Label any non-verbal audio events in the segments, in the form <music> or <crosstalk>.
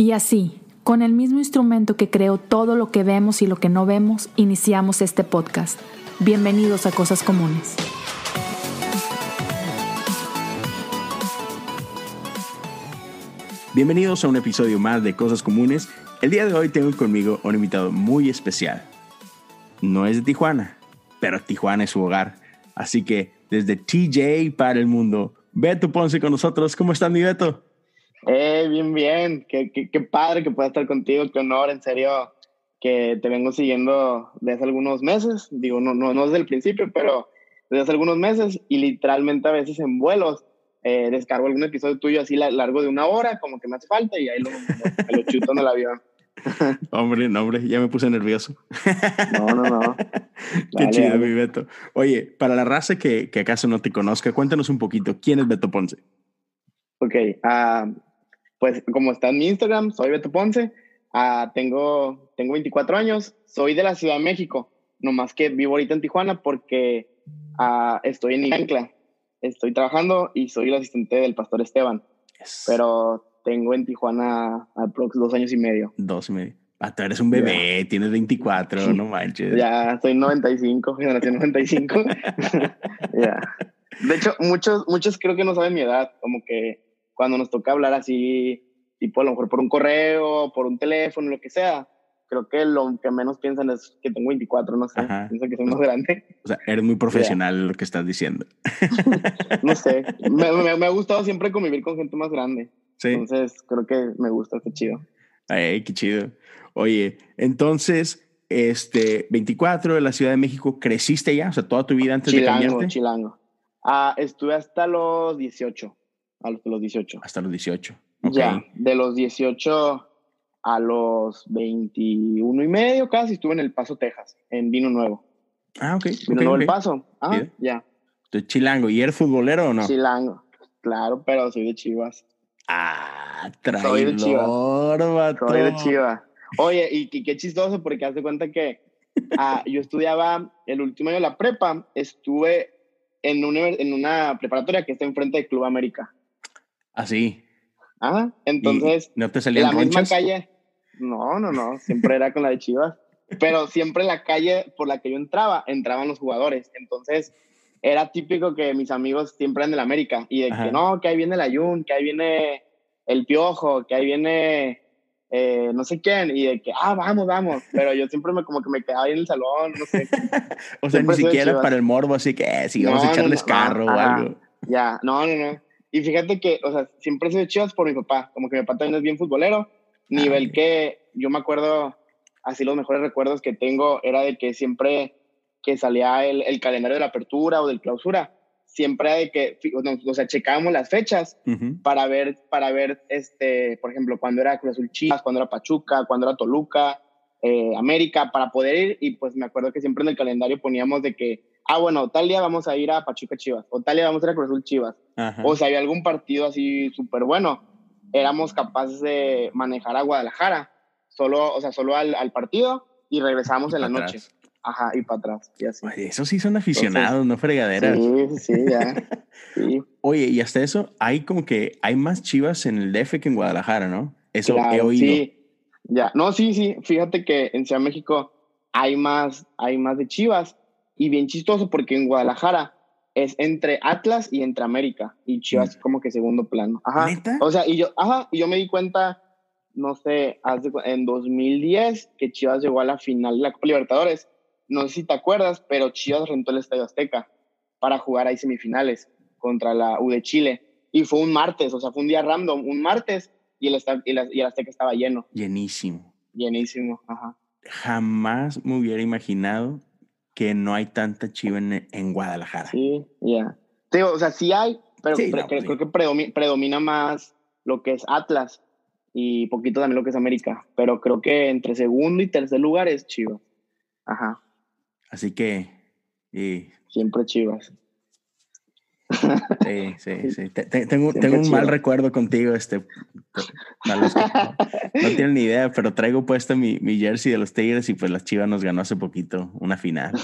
Y así, con el mismo instrumento que creó todo lo que vemos y lo que no vemos, iniciamos este podcast. Bienvenidos a Cosas Comunes. Bienvenidos a un episodio más de Cosas Comunes. El día de hoy tengo conmigo un invitado muy especial. No es de Tijuana, pero Tijuana es su hogar. Así que desde TJ para el mundo, Beto Ponce con nosotros. ¿Cómo estás, mi Beto? Eh, bien, bien. Qué, qué, qué padre que pueda estar contigo. Qué honor, en serio, que te vengo siguiendo desde algunos meses. Digo, no, no, no desde el principio, pero desde hace algunos meses y literalmente a veces en vuelos eh, descargo algún episodio tuyo así largo de una hora, como que me hace falta y ahí lo, lo, lo chuto en el avión. <laughs> hombre, no, hombre, ya me puse nervioso. No, no, no. <laughs> Qué Dale, chido, dale. mi Beto. Oye, para la raza que, que acaso no te conozca, cuéntanos un poquito, ¿quién es Beto Ponce? Ok, ah, pues como está en mi Instagram, soy Beto Ponce, ah, tengo, tengo 24 años, soy de la Ciudad de México, nomás que vivo ahorita en Tijuana porque ah, estoy en Ancla, estoy trabajando y soy el asistente del pastor Esteban, Yes. pero tengo en Tijuana aprox dos años y medio. Dos y medio. Ah, tú eres un bebé, tienes 24, no manches. Ya soy 95, generación 95. <laughs> <laughs> Ya. De hecho, muchos, muchos creo que no saben mi edad, como que cuando nos toca hablar así, tipo a lo mejor por un correo, por un teléfono, lo que sea, creo que lo que menos piensan es que tengo 24, no sé, Ajá. piensan que soy más grande, O sea, eres muy profesional lo que estás diciendo. <laughs> no sé. Me, me, me ha gustado siempre convivir con gente más grande, Sí. entonces creo que me gusta, está chido. Ay, qué chido. Oye, entonces, este, 24 de la Ciudad de México, ¿creciste ya? O sea, toda tu vida antes de Chilango, cambiarte. chilango. Ah, estuve hasta los 18, a los, los 18. Hasta los 18. Ok. Ya, de los 18 a los 21 y medio casi estuve en El Paso, Texas, en Vino Nuevo. Ah, ok. Vino Nuevo. El Paso. Ah, ya. Entonces, chilango. ¿Y eres futbolero o no? Chilango. Claro, pero soy de Chivas. Ah, Soy de Chivas. traidor, vato. Soy de Chivas. Oye, y, y qué chistoso porque haz de cuenta que ah, yo estudiaba el último año de la prepa, estuve en una, en una preparatoria que está enfrente del Club América. Así. Ah, entonces... ¿No te salían la misma calle. No, no, no, siempre era con la de Chivas. Pero siempre la calle por la que yo entraba, entraban los jugadores. Entonces, era típico que mis amigos siempre eran del América. Y de Ajá. que no, que ahí viene el Ayun, que ahí viene el Piojo, que ahí viene eh, no sé quién. Y de que, ah, vamos, vamos. Pero yo siempre me como que me quedaba ahí en el salón, no sé. <laughs> O sea, ni siquiera para el morbo, así que, eh, sí, vamos No, a echarles no, carro o algo. Ya, no, no, no. Y fíjate que, o sea, siempre soy de Chivas por mi papá. Como que mi papá también es bien futbolero. Nivel ok. que yo me acuerdo, así los mejores recuerdos que tengo era de que siempre que salía el, el calendario de la apertura o del clausura, siempre de que, o sea, checábamos las fechas para ver, para ver, este, por ejemplo, cuando era Cruz Azul Chivas, cuando era Pachuca, cuando era Toluca, eh, América, para poder ir. Y pues me acuerdo que siempre en el calendario poníamos de que, ah, bueno, tal día vamos a ir a Pachuca Chivas, o tal día vamos a ir a Cruz Azul Chivas. Ajá. O si había algún partido así súper bueno, éramos capaces de manejar a Guadalajara, solo, o sea, solo al, al partido y regresamos Y en la noche. Ajá, y para atrás, y así. Oye, Esos sí son aficionados, no fregaderas. Sí, sí, ya. <laughs> Sí, Oye, y hasta eso, hay como que hay más chivas en el DF que en Guadalajara, ¿no? Eso he claro, oído. Sí, ya. No, sí, sí. Fíjate que en Ciudad de México hay más, hay más de Chivas. Y bien chistoso porque en Guadalajara es entre Atlas y entre América. Y Chivas Mm. como que segundo plano. Ajá. ¿Neta? O sea, y yo, ajá, y yo me di cuenta, no sé, cu- en 2010 que Chivas llegó a la final de la Copa Libertadores. No sé si te acuerdas, pero Chivas rentó el Estadio Azteca para jugar ahí semifinales contra la U de Chile. Y fue un martes, o sea, fue un día random, un martes, y el, y la- y el Azteca estaba lleno, Llenísimo. llenísimo. Ajá. Jamás me hubiera imaginado que no hay tanta chiva en, en Guadalajara. Sí, ya. Digo, o sea, sí hay, pero Sí, pre- no, creo, sí. creo que predomi- predomina más lo que es Atlas y poquito también lo que es América. Pero creo que entre segundo y tercer lugar es Chivas. Ajá, Así que, y, siempre Chivas. Sí, sí, sí. Te- te- tengo, un mal recuerdo contigo, este. Para los que no, no tienen ni idea, pero traigo puesto mi, mi jersey de los Tigres y pues la Chiva nos ganó hace poquito una final. <laughs>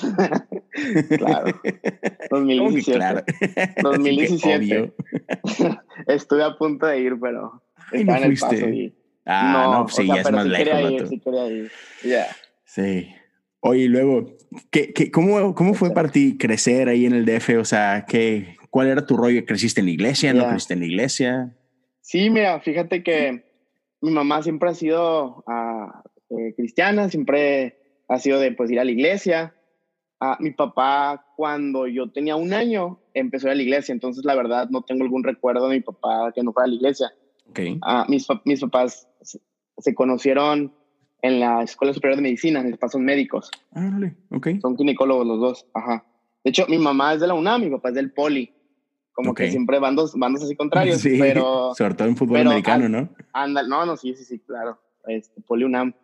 Claro. ¿Cómo que 2017. claro? <laughs> Así que 2017. obvio. <laughs> Estuve a punto de ir, pero Ay, no en el y Ah, no, pues sí, ya es más sí lejos. ir, sí ir. Sí. Oye, y luego, ¿qué, qué, cómo, ¿cómo fue para ti crecer ahí en el DF? O sea, ¿qué, ¿cuál era tu rollo? ¿Creciste en la iglesia? ¿No creciste en la iglesia? Sí, mira, fíjate que mi mamá siempre ha sido eh, cristiana, siempre ha sido de pues ir a la iglesia. Ah, mi papá, cuando yo tenía un año, empezó a ir a la iglesia, entonces la verdad no tengo algún recuerdo de mi papá que no fuera a la iglesia. Ok. Ah, mis, mis papás se, se conocieron en la Escuela Superior de Medicina, mis papás son médicos, Ah, ok. son ginecólogos los dos, ajá. De hecho, mi mamá es de la UNAM, mi papá es del Poli, como Ok. que siempre bandos, bandos así contrarios, <laughs> Sí, pero... sobre todo en fútbol pero, americano, ¿no? Anda, no, no, sí, sí, sí, claro. Este, Poli UNAM.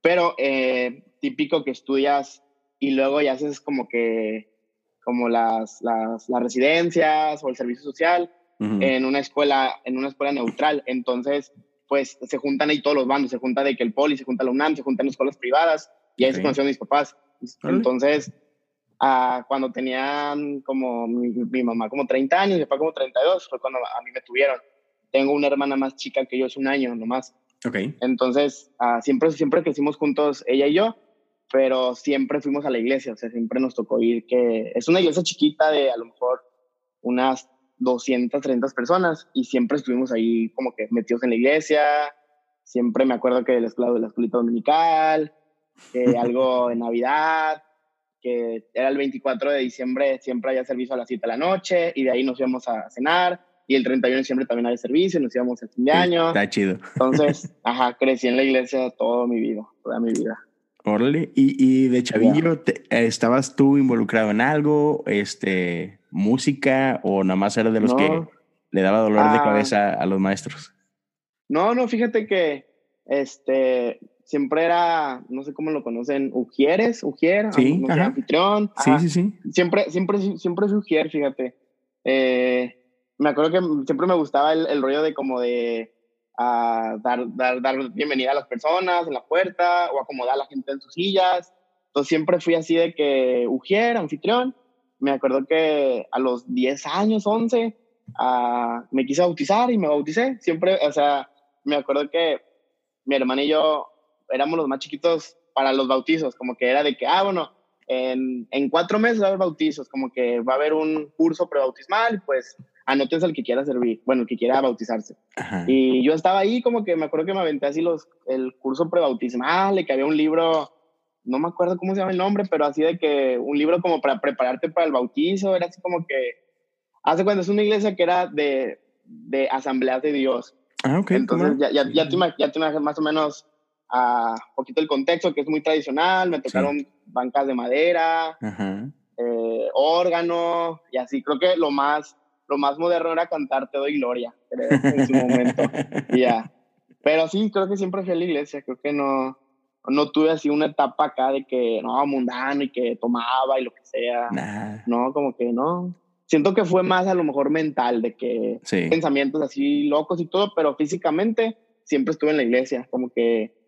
Pero eh, típico que estudias y luego ya haces como que, como las, las, las residencias o el servicio social Ujú. en una escuela, en una escuela neutral. Entonces, pues se juntan ahí todos los bandos, se junta de que el Poli, se junta la UNAM, se juntan escuelas privadas y ahí Ok. se conocieron mis papás. Entonces, ah, cuando tenían como mi, mi mamá como 30 años, mi papá como 32, fue cuando a mí me tuvieron. Tengo una hermana más chica que yo, es un año nomás. Ok. Entonces, ah, siempre, siempre crecimos juntos, ella y yo, pero siempre fuimos a la iglesia, o sea, siempre nos tocó ir, que es una iglesia chiquita de a lo mejor unas 200, 300 personas, y siempre estuvimos ahí como que metidos en la iglesia, siempre me acuerdo que la escuela de la escuelita dominical, <laughs> algo de Navidad, que era el 24 de diciembre, siempre había servicio a las 7 de la noche, y de ahí nos íbamos a cenar, y el 31 de diciembre también había servicio, nos íbamos al fin de año. Está chido. Entonces, <laughs> ajá, crecí en la iglesia toda mi vida, toda mi vida. Órale. Y, y de chavillo, te- ¿estabas tú involucrado en algo? Este, música o nada más eras de los No. que le daba dolor de Ah. cabeza a los maestros? No, no, fíjate que este siempre era, no sé cómo lo conocen, Ujieres, Ujier, Sí, no sé, anfitrión. Sí, ajá. sí, sí. Siempre, siempre, siempre fui Ujier, fíjate. Eh, me acuerdo que siempre me gustaba el, el rollo de como de ah, dar, dar, dar bienvenida a las personas en la puerta o acomodar a la gente en sus sillas. Entonces siempre fui así de que Ujier, anfitrión. Me acuerdo que a los 10 años, 11, ah, me quise bautizar y me bauticé. Siempre, o sea, me acuerdo que mi hermana y yo éramos los más chiquitos para los bautizos, como que era de que, ah, bueno, en, en cuatro meses va a haber bautizos, como que va a haber un curso prebautismal, pues anótense al que quiera servir, bueno, el que quiera bautizarse. Ajá. Y yo estaba ahí como que me acuerdo que me aventé así los, el curso prebautismal y que había un libro, no me acuerdo cómo se llama el nombre, pero así de que un libro como para prepararte para el bautizo, era así como que, hace cuando es una iglesia que era de, de asambleas de Dios. Ah, ok. Entonces ya, ya, ya, te, ya te imaginas más o menos a poquito el contexto, que es muy tradicional, me tocaron bancas de madera, eh, órgano y así. Creo que lo más, lo más moderno era cantar Te doy gloria, creo, en su momento. <laughs> Pero sí, creo que siempre fui a la iglesia. Creo que no, no tuve así una etapa acá de que no, mundano y que tomaba y lo que sea. Nah. No, como que no. Siento que fue más a lo mejor mental, de que Sí. pensamientos así locos y todo, pero físicamente siempre estuve en la iglesia. Como que.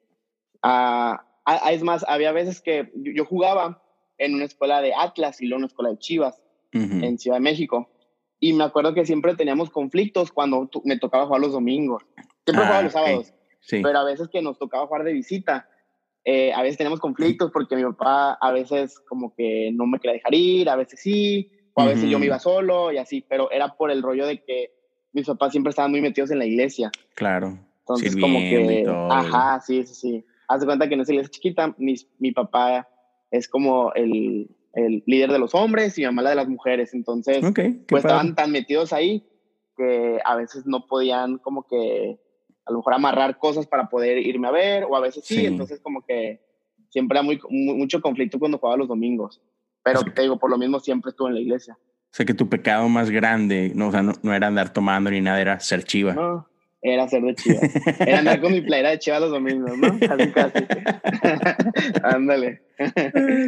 Ah, ah, es más, había veces que yo, jugaba en una escuela de Atlas y luego en una escuela de Chivas Ujú. en Ciudad de México. Y me acuerdo que siempre teníamos conflictos cuando me tocaba jugar los domingos. Siempre Ah, jugaba los ok. sábados, Sí. pero a veces que nos tocaba jugar de visita, eh, a veces teníamos conflictos porque mi papá a veces como que no me quería dejar ir, a veces sí, o a veces yo me iba solo y así, pero era por el rollo de que mis papás siempre estaban muy metidos en la iglesia. Claro. Entonces como Sirviendo que, ajá, sí, sí, sí. Haz de cuenta que en esa iglesia chiquita, mis- mi papá es como el, el líder de los hombres y mi mamá la de las mujeres. Entonces, Ok. qué pues padre. estaban tan metidos ahí que a veces no podían como que a lo mejor amarrar cosas para poder irme a ver o a veces sí, Sí. entonces como que siempre era muy, mu- mucho conflicto cuando jugaba los domingos. Pero O sea, te digo, por lo mismo siempre estuve en la iglesia. O sea que tu pecado más grande, no, o sea, no, no era andar tomando ni nada, era ser chiva. No, era ser de chivas. Era andar con mi playera de chivas los domingos, ¿no? Casi, casi. <laughs> Ándale.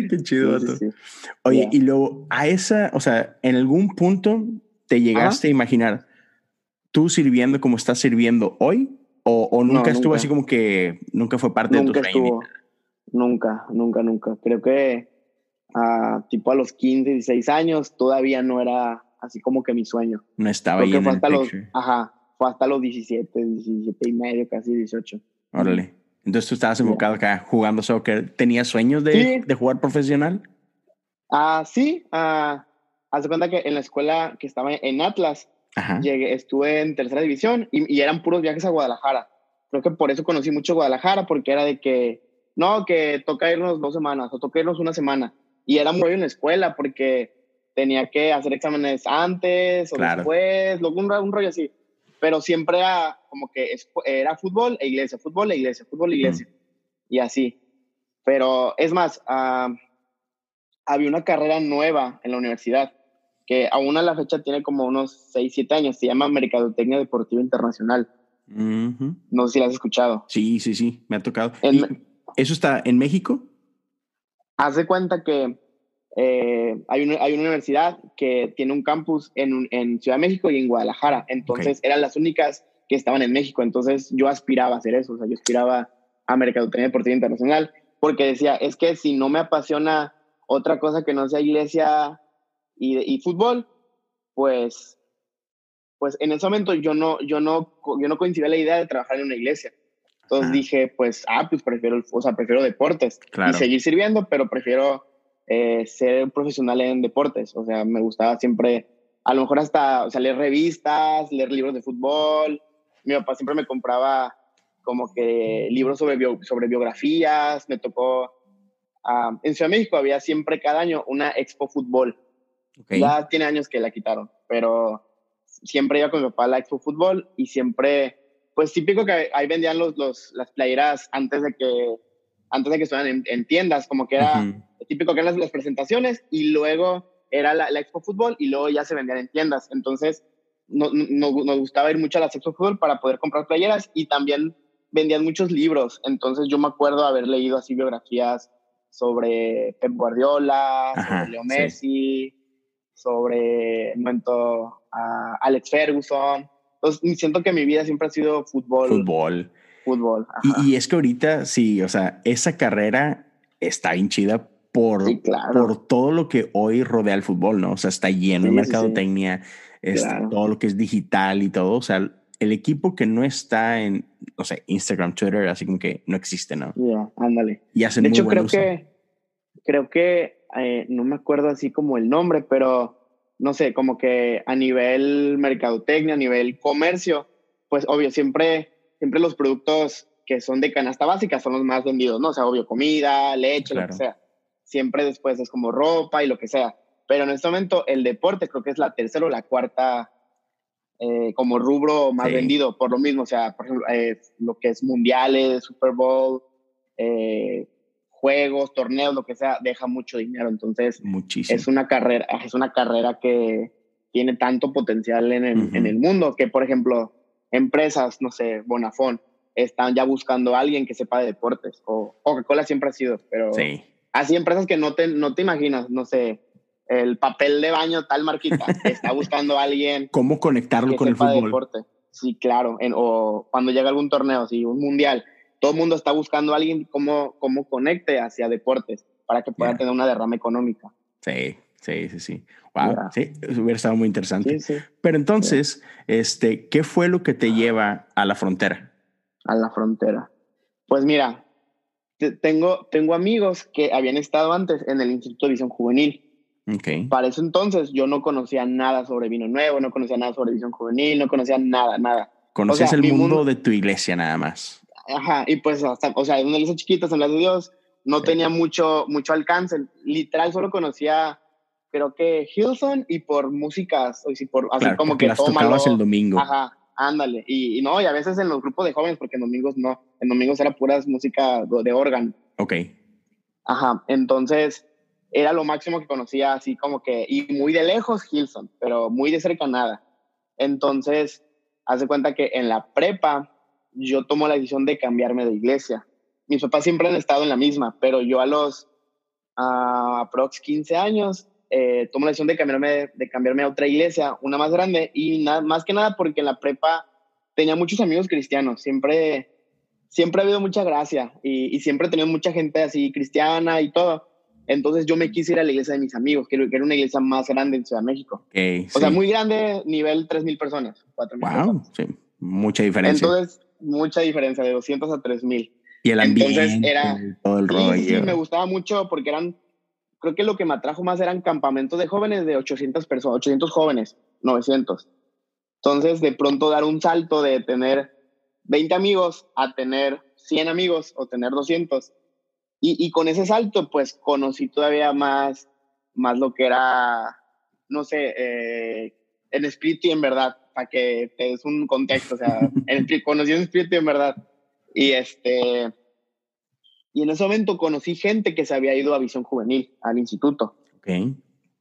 Qué chido, Sí, sí, sí. Oye, y luego a esa, o sea, en algún punto te llegaste a imaginar tú sirviendo como estás sirviendo hoy o, o nunca No, estuvo nunca. así como que nunca fue parte Nunca de tu sueño. estuvo. Nunca, nunca, nunca. Creo que ah, tipo a los 15, 16 años todavía no era así como que mi sueño. No estaba Creo ahí que en fue el hasta los, picture. ajá, fue hasta los 17, 17 y medio, casi 18. Órale. Entonces tú estabas enfocado acá jugando soccer. ¿Tenías sueños de, de jugar profesional? Ah, sí. Ah, haz cuenta que en la escuela que estaba en Atlas, Llegué, estuve en tercera división y, y, eran puros viajes a Guadalajara. Creo que por eso conocí mucho Guadalajara, porque era de que, no, que toca irnos dos semanas o toca irnos una semana. Y era muy rollo en la escuela porque tenía que hacer exámenes antes o después, luego un, un, rollo así. Pero siempre era como que era fútbol e iglesia, fútbol e iglesia, fútbol e iglesia. Y así. Pero es más, uh, había una carrera nueva en la universidad que aún a la fecha tiene como unos 6, 7 años, se llama Mercadotecnia Deportiva Internacional. No sé si la has escuchado. Sí, sí, sí, me ha tocado. ¿Eso está en México? Haz de cuenta que eh, hay, una, hay una universidad que tiene un campus en, en Ciudad de México y en Guadalajara. Entonces eran las únicas que estaban en México. Entonces yo aspiraba a hacer eso. O sea, yo aspiraba a Mercadotecnia Deportiva Internacional porque decía, es que si no me apasiona otra cosa que no sea iglesia y, y fútbol, pues, pues en ese momento yo no, yo no, yo no coincidía la idea de trabajar en una iglesia. Entonces dije, pues, ah, pues prefiero, o sea, prefiero deportes y seguir sirviendo, pero prefiero eh, ser profesional en deportes. O sea, me gustaba siempre, a lo mejor hasta, o sea, leer revistas, leer libros de fútbol. Mi papá siempre me compraba como que libros sobre, sobre biografías. Me tocó, uh, en Ciudad de México había siempre cada año una expo fútbol. Ya tiene años que la quitaron, pero siempre iba con mi papá a la Expo Fútbol y siempre, pues típico que ahí vendían los, los, las playeras antes de que, antes de que estuvieran en, tiendas, como que era típico que eran las, presentaciones y luego era la, Expo Fútbol y luego ya se vendían en tiendas. Entonces no, no, nos gustaba ir mucho a la Expo Fútbol para poder comprar playeras y también vendían muchos libros. Entonces yo me acuerdo haber leído así biografías sobre Pep Guardiola, sobre Leo Messi sobre momento a Alex Ferguson. Entonces, siento que mi vida siempre ha sido fútbol. Fútbol. Fútbol. Y, es que ahorita, sí, o sea, esa carrera está hinchida por, por todo lo que hoy rodea el fútbol, ¿no? O sea, está lleno de mercadotecnia, este, todo lo que es digital y todo. O sea, el equipo que no está en, no sé, Instagram, Twitter, así como que no existe, ¿no? Ya, ándale. Y hacen de hecho, creo que, creo que eh, no me acuerdo así como el nombre, pero no sé, como que a nivel mercadotecnia, a nivel comercio, pues obvio, siempre, siempre los productos que son de canasta básica son los más vendidos, ¿no? O sea, obvio, comida, leche, lo que sea. Siempre después es como ropa y lo que sea. Pero en este momento el deporte creo que es la tercera o la cuarta eh, como rubro más vendido, por lo mismo, o sea, por ejemplo, eh, lo que es mundiales, Super Bowl, eh, juegos, torneos, lo que sea, deja mucho dinero. Entonces, es una carrera, es una carrera que tiene tanto potencial en el, en el mundo que, por ejemplo, empresas, no sé, Bonafón, están ya buscando a alguien que sepa de deportes. O Coca-Cola siempre ha sido, pero así empresas que no te, no te imaginas, no sé, el papel de baño tal marquita, está <laughs> buscando a alguien. ¿Cómo conectarlo con el fútbol? Deporte. Sí, claro. En, o cuando llega algún torneo, sí, un mundial, todo el mundo está buscando a alguien cómo, cómo conecte hacia deportes para que pueda tener una derrama económica. Sí, sí, sí, sí. Wow, sí, hubiera estado muy interesante. Pero entonces, este, ¿qué fue lo que te lleva a la frontera? A la frontera. Pues mira, tengo, tengo amigos que habían estado antes en el Instituto de Visión Juvenil. Okay. Para eso entonces yo no conocía nada sobre vino nuevo, no conocía nada sobre visión juvenil, no conocía nada, nada. Conocías el mundo, de tu iglesia nada más. Ajá, y pues hasta, o sea, una iglesia chiquita, Asamblea de Dios, no tenía mucho, mucho alcance. Literal, solo conocía, creo que Hilson y por músicas, o por, así como que las tocabas el domingo. Ajá, ándale. Y, no, y a veces en los grupos de jóvenes, porque en domingos no, en domingos era puras música de órgano. Ok. Ajá, entonces era lo máximo que conocía, así como que, y muy de lejos Hilson, pero muy de cerca nada. Entonces, hace cuenta que en la prepa yo tomo la decisión de cambiarme de iglesia. Mis papás siempre han estado en la misma, pero yo a los uh, aprox 15 años eh, tomo la decisión de cambiarme, de cambiarme a otra iglesia, una más grande, y nada, más que nada porque en la prepa tenía muchos amigos cristianos, siempre, siempre ha habido mucha gracia y, siempre he tenido mucha gente así cristiana y todo. Entonces yo me quise ir a la iglesia de mis amigos, que era una iglesia más grande en Ciudad de México. o sea, muy grande, nivel 3.000 personas, 4.000 wow, Sí, mucha diferencia. Entonces mucha diferencia, de 200 a 3000. Y el ambiente, era, todo el rollo. Sí, me gustaba mucho porque eran, creo que lo que me atrajo más eran campamentos de jóvenes de 800 personas, 800 jóvenes, 900. Entonces, de pronto dar un salto de tener 20 amigos a tener 100 amigos o tener 200. Y, y con ese salto, pues conocí todavía más, más lo que era, no sé, eh, en espíritu y en verdad, para que te des un contexto, o sea, <laughs> en, conocí en espíritu y en verdad. Y este, y en ese momento conocí gente que se había ido a Visión Juvenil, al instituto. Okay.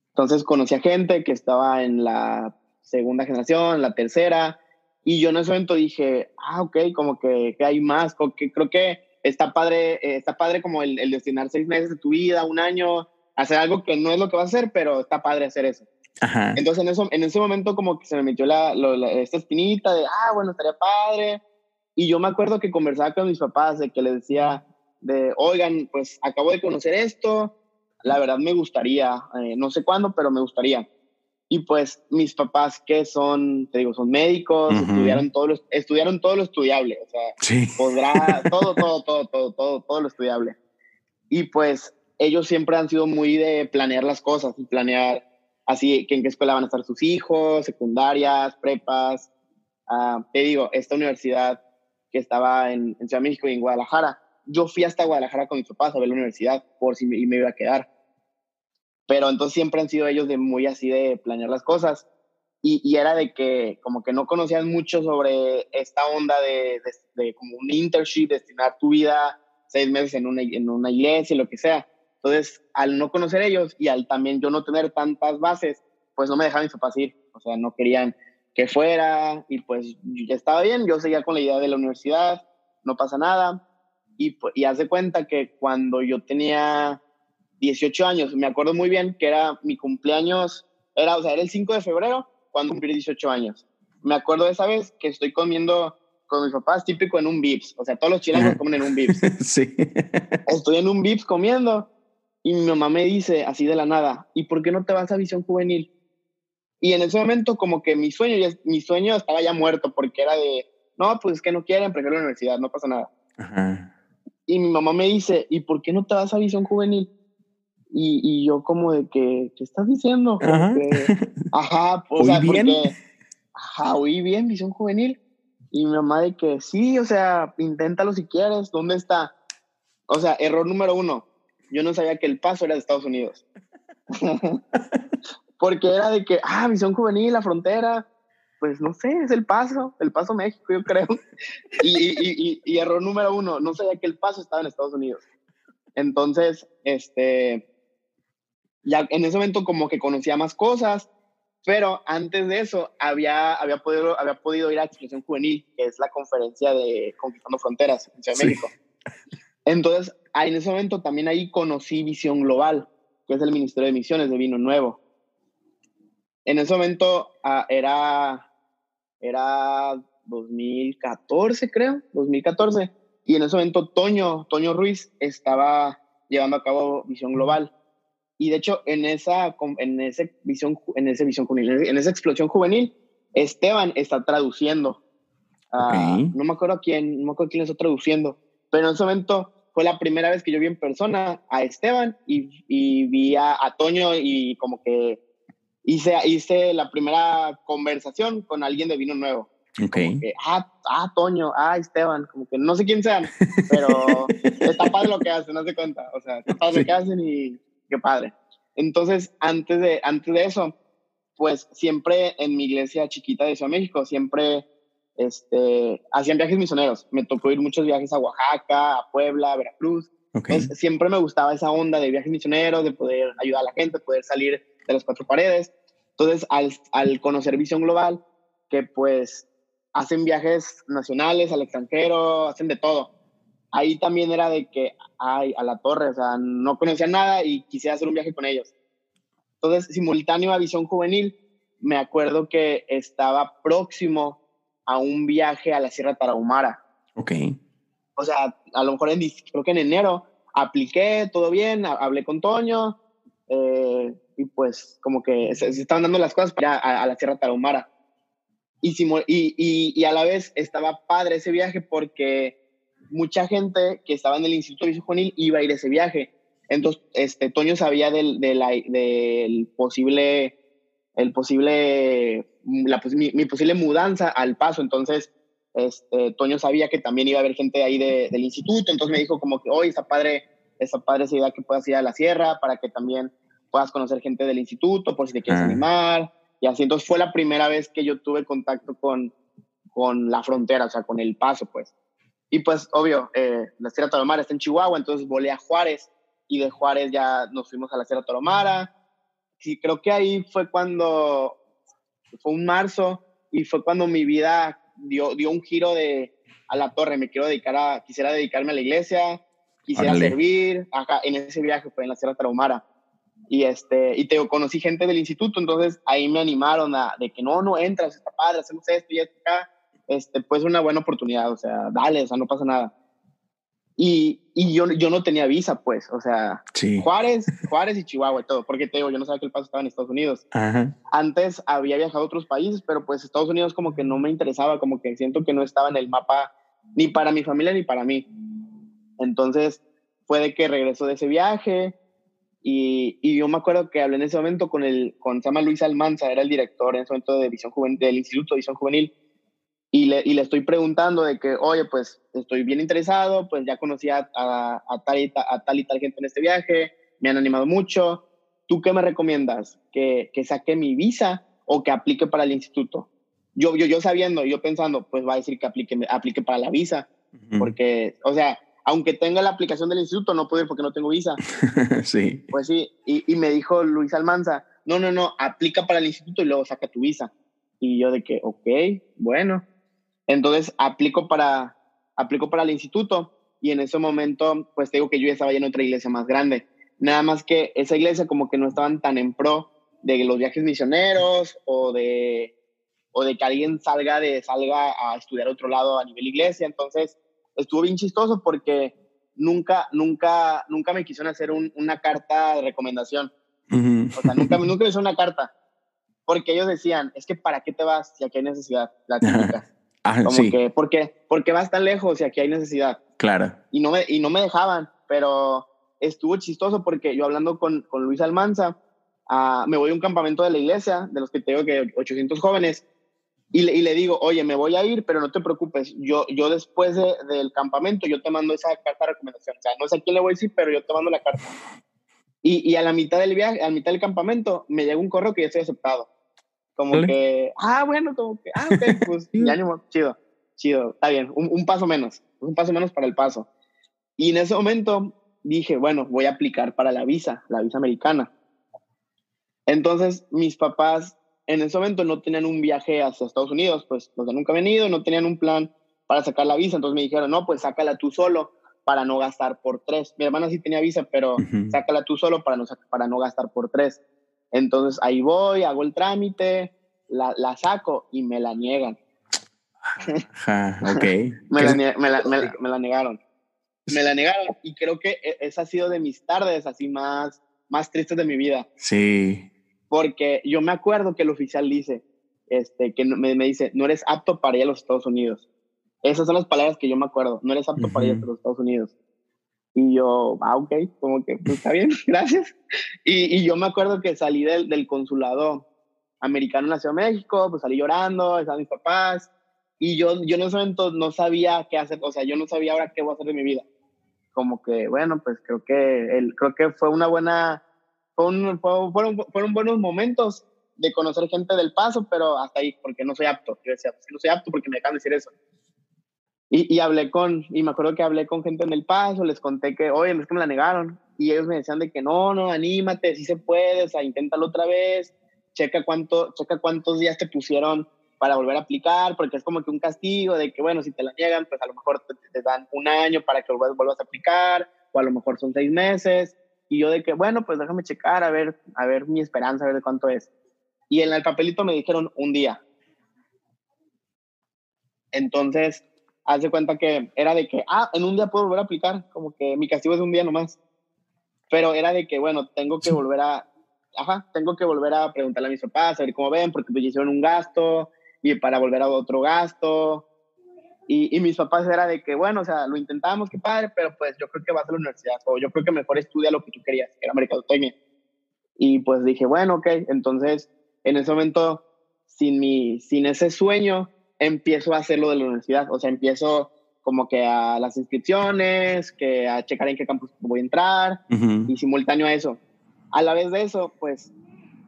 Entonces conocí a gente que estaba en la segunda generación, la tercera, y yo en ese momento dije, ah, ok, como que, que hay más, que creo que está padre, eh, está padre como el, el, destinar seis meses de tu vida, un año, hacer algo que no es lo que vas a hacer, pero está padre hacer eso. Ajá. Entonces en, eso, en ese momento como que se me metió la, la, esta espinita de, ah, bueno, estaría padre. Y yo me acuerdo que conversaba con mis papás de que les decía de, oigan, pues acabo de conocer esto, la verdad me gustaría, eh, no sé cuándo, pero me gustaría. Y pues mis papás que son, te digo, son médicos, estudiaron, todo lo, estudiaron todo lo estudiable, o sea, sí. podrá, todo, todo, todo, todo, todo, todo lo estudiable. Y pues ellos siempre han sido muy de planear las cosas y planear así que en qué escuela van a estar sus hijos, secundarias, prepas. Uh, te digo, esta universidad que estaba en, en, Ciudad de México y en Guadalajara, yo fui hasta Guadalajara con mis papás a ver la universidad por si me, y me iba a quedar. Pero entonces siempre han sido ellos de muy así de planear las cosas. Y, era de que como que no conocían mucho sobre esta onda de como un internship, destinar tu vida seis meses en una, en una iglesia, lo que sea. Entonces, al no conocer ellos y al también yo no tener tantas bases, pues no me dejaban mis papás ir. O sea, no querían que fuera y pues ya estaba bien, yo seguía con la idea de la universidad, no pasa nada. Y, y haz de cuenta que cuando yo tenía 18 años, me acuerdo muy bien que era mi cumpleaños, era, o sea, era el 5 de febrero cuando cumplí 18 años. Me acuerdo de esa vez que estoy comiendo con mis papás, típico en un Vips. O sea, todos los chilenos comen en un Vips. <laughs> sí. Estoy en un Vips comiendo y mi mamá me dice así de la nada, ¿y por qué no te vas a visión juvenil? Y en ese momento como que mi sueño, ya, mi sueño estaba ya muerto porque era de, no, pues es que no quieren, prefiero la universidad, no pasa nada. Ajá. Y mi mamá me dice, ¿y por qué no te vas a visión juvenil? Y, y yo como de que, ¿qué estás diciendo? Ajá, que, <laughs> ajá o sea, bien? porque, ajá, oí bien, visión juvenil. Y mi mamá de que, sí, o sea, inténtalo si quieres, ¿dónde está? O sea, error número uno, yo no sabía que el paso era de Estados Unidos. <laughs> Porque era de que, ah, visión juvenil, la frontera, pues no sé, es el paso, el paso México, yo creo. <laughs> Y, y, y, y, error número uno, no sabía que el paso estaba en Estados Unidos. Entonces, este, ya en ese momento como que conocía más cosas, pero antes de eso había, había, podido, había podido ir a Expresión Juvenil, que es la conferencia de Conquistando Fronteras en Ciudad de sí. México. Entonces, en ese momento también ahí conocí Visión Global, que es el Ministerio de Misiones de Vino Nuevo. En ese momento uh, era, era 2014, creo, 2014. Y en ese momento Toño, Toño Ruiz estaba llevando a cabo Visión Global. Y de hecho, en esa, en ese visión, en ese visión juvenil, en esa explosión juvenil, Esteban está traduciendo. Okay. Uh, no me acuerdo quién, no me acuerdo quién está traduciendo, pero en ese momento fue la primera vez que yo vi en persona a Esteban y, y vi a, a, Toño y como que hice, hice la primera conversación con alguien de vino nuevo. Ok. Que, ah, ah, Toño, ah, Esteban, como que no sé quién sean, pero <laughs> está padre lo que hacen, no se cuenta. O sea, está padre sí. lo que hacen y qué padre. Entonces, antes de, antes de eso, pues siempre en mi iglesia chiquita de Ciudad de México, siempre este, hacían viajes misioneros. Me tocó ir muchos viajes a Oaxaca, a Puebla, a Veracruz. Okay. Entonces, siempre me gustaba esa onda de viajes misioneros, de poder ayudar a la gente, poder salir de las cuatro paredes. Entonces, al, al conocer Visión Global, que pues hacen viajes nacionales al extranjero, hacen de todo. Ahí también era de que, ay, a la torre, o sea, no conocía nada y quisiera hacer un viaje con ellos. Entonces, simultáneo a Visión Juvenil, me acuerdo que estaba próximo a un viaje a la Sierra Tarahumara. Ok. O sea, a lo mejor en, creo que en enero apliqué, todo bien, hablé con Toño eh, y pues como que se, estaban dando las cosas para a, a la Sierra Tarahumara. y, y, y, a la vez estaba padre ese viaje porque mucha gente que estaba en el Instituto Visión Juvenil iba a ir a ese viaje. Entonces, este, Toño sabía del, del, posible, el posible, la, mi, posible mudanza al paso. Entonces, este, Toño sabía que también iba a haber gente ahí del instituto. Entonces me dijo como que, hoy está padre, está padre esa idea que puedas ir a la sierra para que también puedas conocer gente del instituto por si te quieres ah. animar. Y así, entonces fue la primera vez que yo tuve contacto con, con la frontera, o sea, con el paso, pues. Y pues, obvio, eh, la Sierra Tarahumara está en Chihuahua, entonces volé a Juárez y de Juárez ya nos fuimos a la Sierra Tarahumara. Sí, creo que ahí fue cuando, fue un marzo y fue cuando mi vida dio, dio un giro de a la torre. Me quiero dedicar a, quisiera dedicarme a la iglesia, quisiera servir acá en ese viaje, fue en la Sierra Tarahumara. Y, este, y te conocí gente del instituto, entonces ahí me animaron a, de que no, no entras, está padre, hacemos esto y esto acá. Este, pues una buena oportunidad, o sea, dale, o sea, no pasa nada. Y, y yo, yo no tenía visa, pues, o sea, Juárez, Juárez y Chihuahua y todo, porque te digo, yo no sabía que el paso estaba en Estados Unidos. Antes había viajado a otros países, pero pues Estados Unidos como que no me interesaba, como que siento que no estaba en el mapa ni para mi familia ni para mí. Entonces fue de que regresó de ese viaje y, y yo me acuerdo que hablé en ese momento con el, con se llama Luis Almanza, era el director en ese momento de visión juvenil, del Instituto de Visión Juvenil, y le, y le, estoy preguntando de que, oye, pues estoy bien interesado, pues ya conocí a, a, tal, y a tal y tal gente en este viaje, me han animado mucho. ¿Tú qué me recomiendas? ¿Que, que saque mi visa o que aplique para el instituto? Yo, yo, yo sabiendo, yo pensando, pues va a decir que aplique, aplique para la visa, porque, o sea, aunque tenga la aplicación del instituto, no puedo ir porque no tengo visa. <laughs> sí. Pues sí, y, y me dijo Luis Almanza, no, no, no, aplica para el instituto y luego saca tu visa. Y yo de que, ok, bueno. Entonces aplico para, aplico para el instituto y en ese momento, pues te digo que yo ya estaba ya en otra iglesia más grande. Nada más que esa iglesia como que no estaban tan en pro de los viajes misioneros o de, o de que alguien salga, de, salga a estudiar a otro lado a nivel iglesia. Entonces estuvo bien chistoso porque nunca, nunca, nunca me quisieron hacer una carta de recomendación. O sea, nunca, nunca me hizo una carta. Porque ellos decían, es que ¿para qué te vas si aquí hay necesidad? La típica. Ah, Como sí. que, ¿por qué? Porque vas tan lejos y aquí hay necesidad. Claro. Y no me, y no me dejaban, pero estuvo chistoso porque yo hablando con, con Luis Almanza, uh, me voy a un campamento de la iglesia, de los que tengo que 800 jóvenes, y le, y le, digo, oye, me voy a ir, pero no te preocupes, yo, yo después de, del campamento, yo te mando esa carta de recomendación. O sea, no sé a quién le voy a decir, pero yo te mando la carta. Y, y a la mitad del viaje, a la mitad del campamento, me llega un correo que ya estoy aceptado. Como que, ah, bueno, como que, ah, ok, pues <laughs> ya ánimo, chido, chido, está bien, un, un, paso menos, un paso menos para el paso. Y en ese momento dije, bueno, voy a aplicar para la visa, la visa americana. Entonces, mis papás en ese momento no tenían un viaje hacia Estados Unidos, pues los de nunca han venido, no tenían un plan para sacar la visa, entonces me dijeron, no, pues sácala tú solo para no gastar por tres. Mi hermana sí tenía visa, pero sácala tú solo para no, para no gastar por tres. Entonces ahí voy, hago el trámite, la, la saco y me la niegan. ok. <laughs> me, la, me, la, me, la, negaron. Me la negaron y creo que e, esa ha sido de mis tardes así más, más tristes de mi vida. Sí. Porque yo me acuerdo que el oficial dice, este, que me, me dice, no eres apto para ir a los Estados Unidos. Esas son las palabras que yo me acuerdo, no eres apto para ir a los Estados Unidos. Y yo, ah, ok, como que, pues está bien, <laughs> gracias. Y, y, yo me acuerdo que salí del, del, consulado americano en la Ciudad de México, pues salí llorando, estaban mis papás. Y yo, yo en ese momento no sabía qué hacer, o sea, yo no sabía ahora qué voy a hacer de mi vida. Como que, bueno, pues creo que, el, creo que fue una buena, fue un, fue, fueron, fueron buenos momentos de conocer gente del paso, pero hasta ahí, porque no soy apto. Yo decía, pues no soy apto porque me dejan decir eso. Y, y, hablé con, y me acuerdo que hablé con gente en El Paso, les conté que, oye, es que me la negaron. Y ellos me decían de que no, no, anímate, si se puede, o sea, inténtalo otra vez, checa, cuánto, checa cuántos días te pusieron para volver a aplicar, porque es como que un castigo de que, bueno, si te la niegan, pues a lo mejor te, te dan un año para que vuelvas a aplicar, o a lo mejor son seis meses. Y yo de que, bueno, pues déjame checar, a ver, a ver mi esperanza, a ver de cuánto es. Y en el papelito me dijeron un día. Entonces, hace cuenta que era de que, ah, en un día puedo volver a aplicar, como que mi castigo es un día nomás. Pero era de que, bueno, tengo que volver a, ajá, tengo que volver a preguntarle a mis papás, a ver cómo ven, porque pues hicieron un gasto, y para volver a otro gasto. Y, y, mis papás era de que, bueno, o sea, lo intentamos, qué padre, pero pues yo creo que vas a la universidad o yo creo que mejor estudia lo que tú querías, que era mercadotecnia. Y pues dije, bueno, ok, entonces en ese momento, sin, mi, sin ese sueño, empiezo a hacer lo de la universidad, o sea, empiezo como que a las inscripciones, que a checar en qué campus voy a entrar y simultáneo a eso. A la vez de eso, pues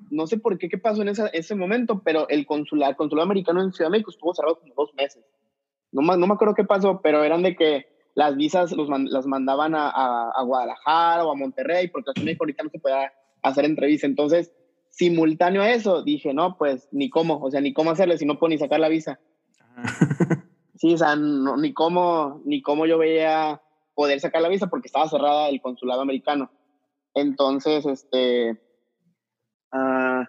no sé por qué, qué pasó en ese momento, pero el consulado, el consulado americano en Ciudad de México estuvo cerrado como dos meses. No, no me acuerdo qué pasó, pero eran de que las visas los las mandaban a, a, Guadalajara o a Monterrey, porque en México ahorita no se podía hacer entrevista. Entonces, simultáneo a eso, dije, no, pues ni cómo, o sea, ni cómo hacerle si no puedo ni sacar la visa. sí, o sea, ni cómo, ni cómo yo veía poder sacar la visa porque estaba cerrada el consulado americano. Entonces, este, uh,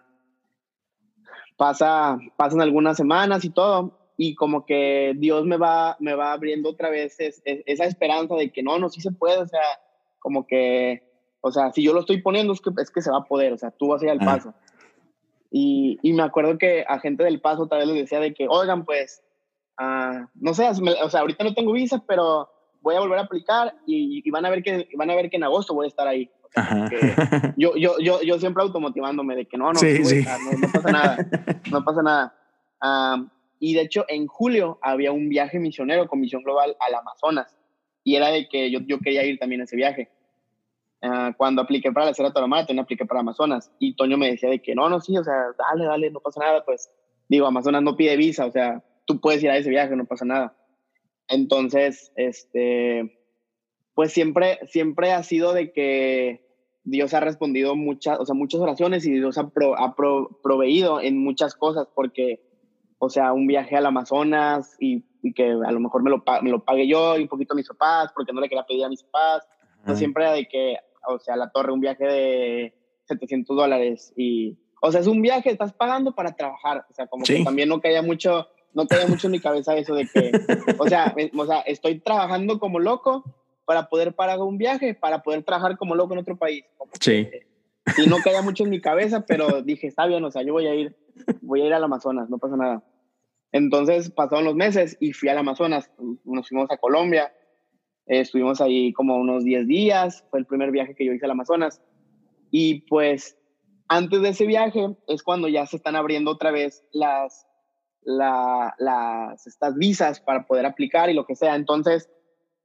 pasa, pasan algunas semanas y todo, y como que Dios me va, me va abriendo otra vez esa esperanza de que no, no, sí se puede, o sea, como que, o sea, si yo lo estoy poniendo es que, es que se va a poder, o sea, tú vas a ir al paso. Y, y, me acuerdo que a gente del paso tal vez les decía de que, oigan, pues, uh, no sé, o sea, ahorita no tengo visa, pero voy a volver a aplicar y, y, van, a ver que, van a ver que en agosto voy a estar ahí. yo, yo, yo, yo siempre automotivándome de que no, no, sí, sí. no, no, pasa nada, no pasa nada. Um, y de hecho, en julio había un viaje misionero con Misión Global al Amazonas. Y era de que yo, yo quería ir también a ese viaje. Uh, cuando apliqué para la Sierra Tarahumara, apliqué para Amazonas. Y Toño me decía de que no, no, sí, o sea, dale, dale, no pasa nada. Pues digo, Amazonas no pide visa, o sea, tú puedes ir a ese viaje, no pasa nada. Entonces, este, pues siempre, siempre ha sido de que Dios ha respondido muchas, o sea, muchas oraciones y Dios ha, ha proveído en muchas cosas porque o sea, un viaje al Amazonas y, que a lo mejor me lo, me lo pague yo y un poquito a mis papás, porque no le quería pedir a mis papás. No siempre era de que, o sea, la torre, un viaje de 700 dólares y, o sea, es un viaje, estás pagando para trabajar. O sea, como que también no caía mucho, no caía mucho en mi cabeza eso de que, o sea, o sea, estoy trabajando como loco para poder pagar un viaje, para poder trabajar como loco en otro país. sí. Y no caía mucho en mi cabeza, pero dije, está bien, o sea, yo voy a ir voy a ir al Amazonas, no pasa nada. Entonces pasaron los meses y fui al Amazonas, nos fuimos a Colombia, eh, estuvimos ahí como unos 10 días, fue el primer viaje que yo hice al Amazonas. Y pues antes de ese viaje es cuando ya se están abriendo otra vez las, las estas visas para poder aplicar y lo que sea. Entonces,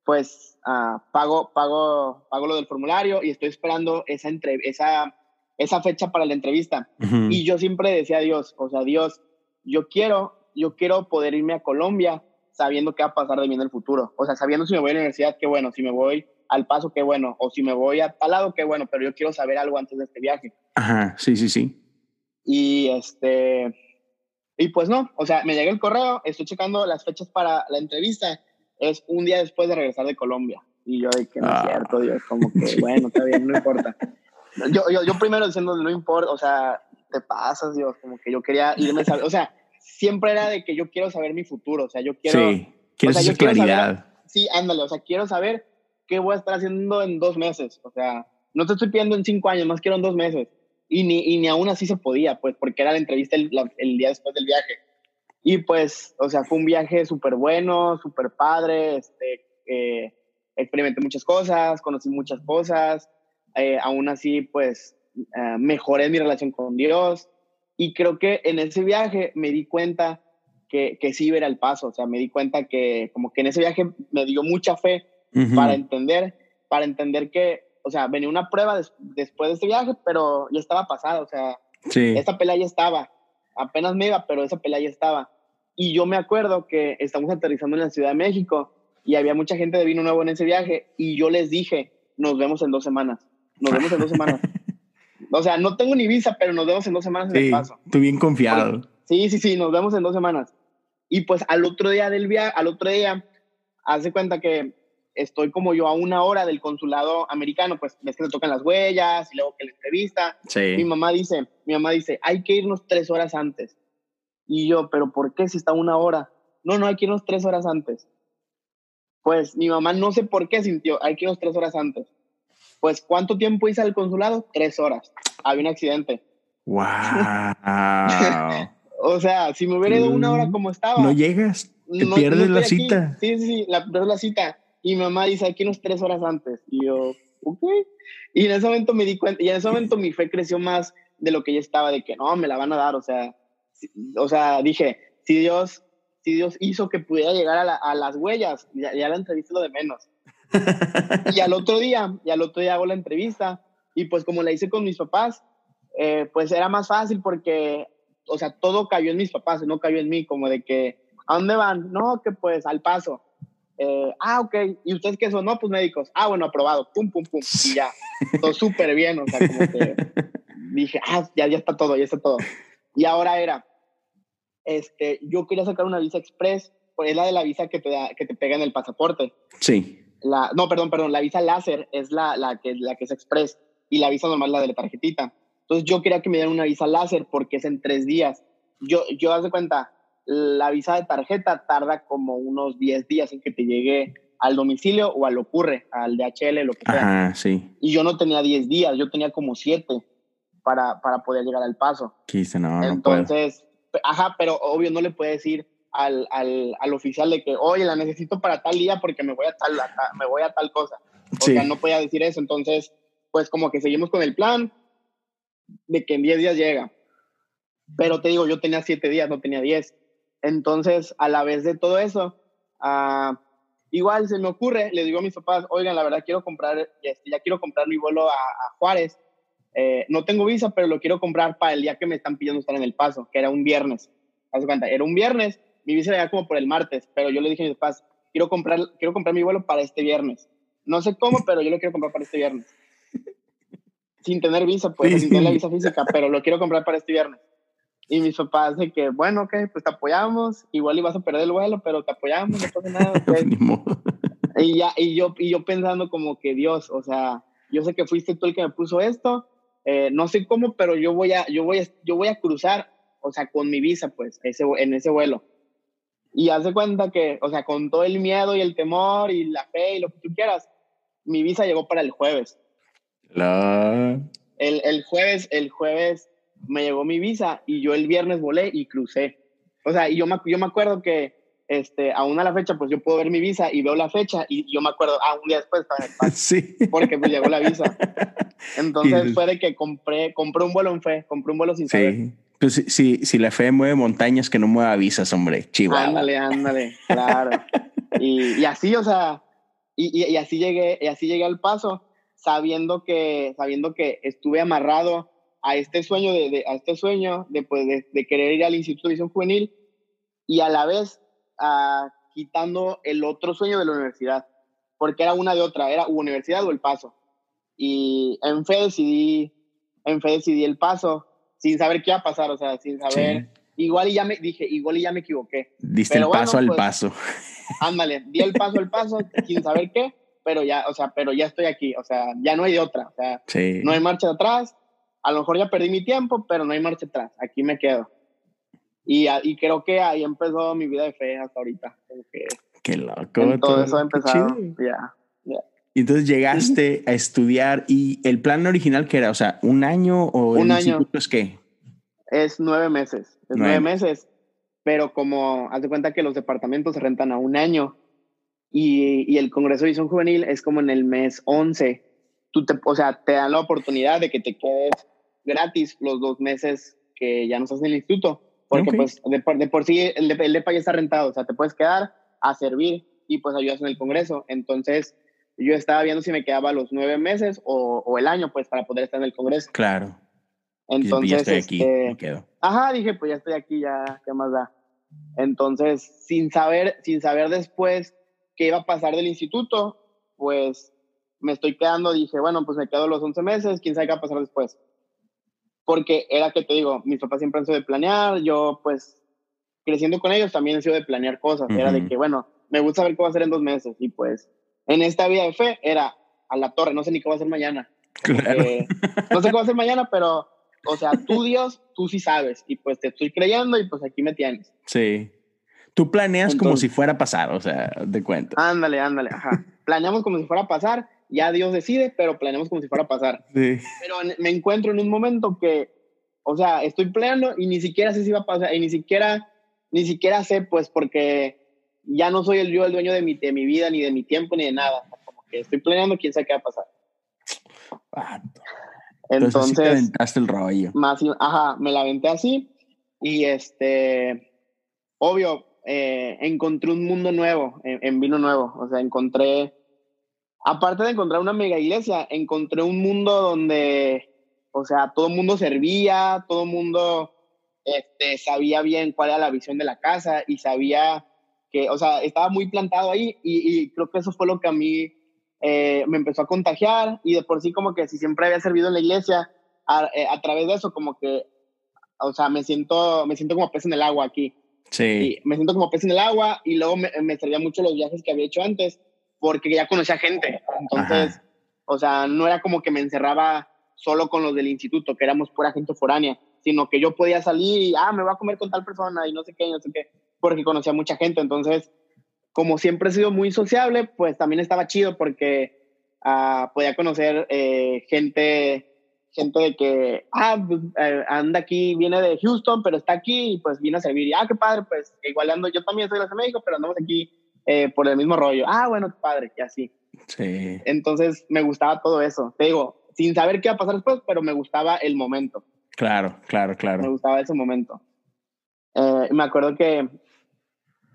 pues uh, pago, pago, pago lo del formulario y estoy esperando esa, entre, esa esa fecha para la entrevista. Y yo siempre decía a Dios, o sea, Dios, yo quiero, yo quiero poder irme a Colombia sabiendo qué va a pasar de mí en el futuro. O sea, sabiendo si me voy a la universidad, qué bueno, si me voy al paso, qué bueno, o si me voy a tal lado, qué bueno, pero yo quiero saber algo antes de este viaje. Ajá, sí, sí, sí. Y este, y pues no, o sea, me llega el correo, estoy checando las fechas para la entrevista, es un día después de regresar de Colombia. Y yo de que no es ah. cierto, Dios, como que, <laughs> bueno, está bien, no importa. Yo, yo, yo primero diciendo, no importa, o sea, te pasas, Dios, como que yo quería irme, a o sea, siempre era de que yo quiero saber mi futuro, o sea, yo quiero... Sí, quiero o claridad. sí, ándale, o sea, quiero saber qué voy a estar haciendo en dos meses, o sea, no te estoy pidiendo en cinco años, más quiero en dos meses. Y ni, y ni aún así se podía, pues, porque era la entrevista el, el día después del viaje. Y pues, o sea, fue un viaje súper bueno, súper padre, este, eh, experimenté muchas cosas, conocí muchas cosas, eh, aún así, pues, eh, mejoré mi relación con Dios. Y creo que en ese viaje me di cuenta que, que sí era el paso. O sea, me di cuenta que como que en ese viaje me dio mucha fe para entender, para entender que, o sea, venía una prueba después de ese viaje, pero ya estaba pasada. O sea, esa pelea ya estaba. Apenas me iba, pero esa pelea ya estaba. Y yo me acuerdo que estamos aterrizando en la Ciudad de México y había mucha gente de vino nuevo en ese viaje y yo les dije, nos vemos en dos semanas nos vemos en dos semanas. <laughs> O sea, no tengo ni visa, pero nos vemos en dos semanas en el paso. Bien confiado. Sí, sí, sí, nos vemos en dos semanas. Y pues al otro día del viaje, al otro día, hace cuenta que estoy como yo a una hora del consulado americano, pues ves que le tocan las huellas y luego que la entrevista. Sí. Mi mamá dice, mi mamá dice, hay que irnos tres horas antes. Y yo, pero ¿por qué si está una hora? No, no, hay que irnos tres horas antes. Pues mi mamá no sé por qué sintió, hay que irnos tres horas antes. Pues, ¿cuánto tiempo hice al consulado? Tres horas. Había un accidente. ¡Wow! <laughs> O sea, si me hubiera ido una hora como estaba. No llegas, te pierdes la cita. Sí, sí, sí, la, pierdes la cita. Y mi mamá dice, aquí unos tres horas antes. Y yo, ok. Y en ese momento me di cuenta, y en ese momento mi fe creció más de lo que ya estaba, de que no, me la van a dar. O sea, o sea, dije, si Dios, si Dios hizo que pudiera llegar a, las huellas, ya, ya la entrevista lo de menos. y al otro día, y al otro día hago la entrevista, y pues como la hice con mis papás, eh, pues era más fácil porque, o sea, todo cayó en mis papás, no cayó en mí, como de que, ¿a dónde van? No, que pues al paso. Eh, ah, ok. ¿Y ustedes qué son? No, pues médicos. Ah, bueno, aprobado. Pum, pum, pum. Y ya. <laughs> Todo súper bien. O sea, como que dije, ah, ya, ya está todo, ya está todo. Y ahora era, este, yo quería sacar una visa express, pues es la de la visa que te, da, que te pega en el pasaporte. Sí. La, no, perdón, perdón, la visa láser es la, la, que, la que es express y la visa normal la de la tarjetita. Entonces yo quería que me dieran una visa láser porque es en tres días. Yo, yo haz de cuenta, la visa de tarjeta tarda como unos 10 días en que te llegue al domicilio o al ocurre, al DHL, lo que sea. Ajá, sí. Y yo no tenía 10 días, yo tenía como 7 para, para poder llegar al paso. Quise, no, Entonces, ajá, pero obvio no le puedes decir al, al, al, oficial de que, oye, la necesito para tal día porque me voy a tal, me voy a tal cosa. O sea, no podía decir eso. Entonces, pues como que seguimos con el plan de que en 10 días llega. Pero te digo, yo tenía 7 días, no tenía 10. Entonces, a la vez de todo eso, uh, igual se me ocurre, le digo a mis papás, oigan, la verdad quiero comprar, este, ya quiero comprar mi vuelo a, a Juárez. Eh, no tengo visa, pero lo quiero comprar para el día que me están pidiendo estar en el paso, que era un viernes. Haz cuenta, era un viernes, mi visa era como por el martes, pero yo le dije a mis papás, quiero comprar, quiero comprar mi vuelo para este viernes. No sé cómo, <laughs> pero yo lo quiero comprar para este viernes. sin tener visa, pues, sin tener la visa <laughs> física, pero lo quiero comprar para este viernes. Y mis papás de que, bueno, ok, pues te apoyamos, igual ibas a perder el vuelo, pero te apoyamos, no pasa nada. Pues. <laughs> y, ya, y, yo, y yo pensando como que Dios, o sea, yo sé que fuiste tú el que me puso esto, eh, no sé cómo, pero yo voy, a, yo, voy a, yo voy a cruzar, o sea, con mi visa, pues, ese, en ese vuelo. Y hace cuenta que, o sea, con todo el miedo y el temor y la fe y lo que tú quieras, mi visa llegó para el jueves. La... El, el, jueves, el jueves me llegó mi visa y yo el viernes volé y crucé. O sea, y yo me, yo me acuerdo que este, aún a la fecha, pues yo puedo ver mi visa y veo la fecha y yo me acuerdo, ah, un día después estaba en el. <laughs> Sí. Porque pues llegó la visa. <laughs> Entonces fue de que compré, compré un vuelo en fe, compré un vuelo sin saber. Sí. Pues si, si la fe mueve montañas, que no mueva visas, hombre. Chihuahua. Ándale, ándale, claro. y, y, así, o sea, y, y, así llegué, y así llegué al paso sabiendo que, sabiendo que estuve amarrado a este sueño de, de a este sueño de, pues, de, de, querer ir al Instituto de Visión Juvenil y a la vez quitando el otro sueño de la universidad, porque era una de otra, era universidad o el paso. Y en fe decidí, en fe decidí el paso, sin saber qué iba a pasar, o sea, sin saber. Sí. Igual y ya me dije, igual y ya me equivoqué. Diste Pero el paso bueno, al pues, paso. Ándale, di el paso al paso sin saber qué pero ya, o sea, pero ya estoy aquí, o sea, ya no hay de otra, o sea, sí. no hay marcha atrás, a lo mejor ya perdí mi tiempo, pero no hay marcha atrás, aquí me quedo. Y, y creo que ahí empezó mi vida de fe hasta ahorita. Que Qué loco. Todo, todo eso ha empezado, ya, ya. Y entonces llegaste a estudiar y el plan original que era, o sea, un año o un el año es qué? Es nueve meses, es nueve, nueve meses, pero como haz de cuenta que los departamentos se rentan a un año, y, y, el Congreso de Visión Juvenil es como en el mes 11. Tú te, o sea, te dan la oportunidad de que te quedes gratis los dos meses que ya no estás en el instituto, porque okay. pues de, de, por sí el, de, el DEPA ya está rentado, o sea, te puedes quedar a servir y pues ayudas en el Congreso. Entonces yo estaba viendo si me quedaba los nueve meses o, o el año, pues para poder estar en el Congreso. Claro. Entonces, ya estoy aquí, este, me quedo. Ajá, dije, pues ya estoy aquí, ya, ¿qué más da? Entonces, sin saber, sin saber después que iba a pasar del instituto, pues me estoy quedando, dije, bueno, pues me quedo los 11 meses, quién sabe qué va a pasar después. Porque era que te digo, mis papás siempre han sido de planear, yo pues creciendo con ellos también he sido de planear cosas, uh -huh. era de que, bueno, me gusta ver qué va a hacer en dos meses y pues en esta vida de fe era a la torre, no sé ni qué va a hacer mañana. Claro. No sé qué va a hacer mañana, pero, o sea, tú Dios, tú sí sabes y pues te estoy creyendo y pues aquí me tienes. Sí. Tú planeas Entonces, como si fuera a pasar, o sea, de cuenta. Ándale, ándale, ajá. Planeamos como si fuera a pasar, ya Dios decide, pero planeamos como si fuera a pasar. <laughs> Sí. Pero me encuentro en un momento que o sea, estoy planeando y ni siquiera sé si va a pasar, y ni siquiera, ni siquiera sé, pues, porque ya no soy el yo el dueño de mi, de mi vida, ni de mi tiempo, ni de nada. Como que estoy planeando, quién sabe qué va a pasar. Entonces, Entonces el rollo. Más, ajá, me la aventé así y este, obvio, eh, encontré un mundo nuevo en, vino nuevo. O sea, encontré, aparte de encontrar una mega iglesia, encontré un mundo donde, o sea, todo el mundo servía, todo el mundo este, sabía bien cuál era la visión de la casa y sabía que, o sea, estaba muy plantado ahí y, creo que eso fue lo que a mí eh, me empezó a contagiar y de por sí como que si siempre había servido en la iglesia, a, eh, a, través de eso como que, o sea, me siento, me siento como pez en el agua aquí. Sí. me siento como pez en el agua y luego me, me servía mucho los viajes que había hecho antes porque ya conocía gente. Entonces, o sea, no era como que me encerraba solo con los del instituto, que éramos pura gente foránea, sino que yo podía salir y, ah, me voy a comer con tal persona y no sé qué, no sé qué, porque conocía mucha gente. Entonces, como siempre he sido muy sociable, pues también estaba chido porque uh, podía conocer eh, gente gente de que, ah, pues, eh, anda aquí, viene de Houston, pero está aquí y pues viene a servir. Y, ah, qué padre, pues igual ando, yo también soy de México, pero andamos aquí eh, por el mismo rollo. Ah, bueno, padre, y así. Sí. Entonces me gustaba todo eso. Te digo, sin saber qué iba a pasar después, pero me gustaba el momento. Claro, claro, claro. Me gustaba ese momento. Eh, me acuerdo que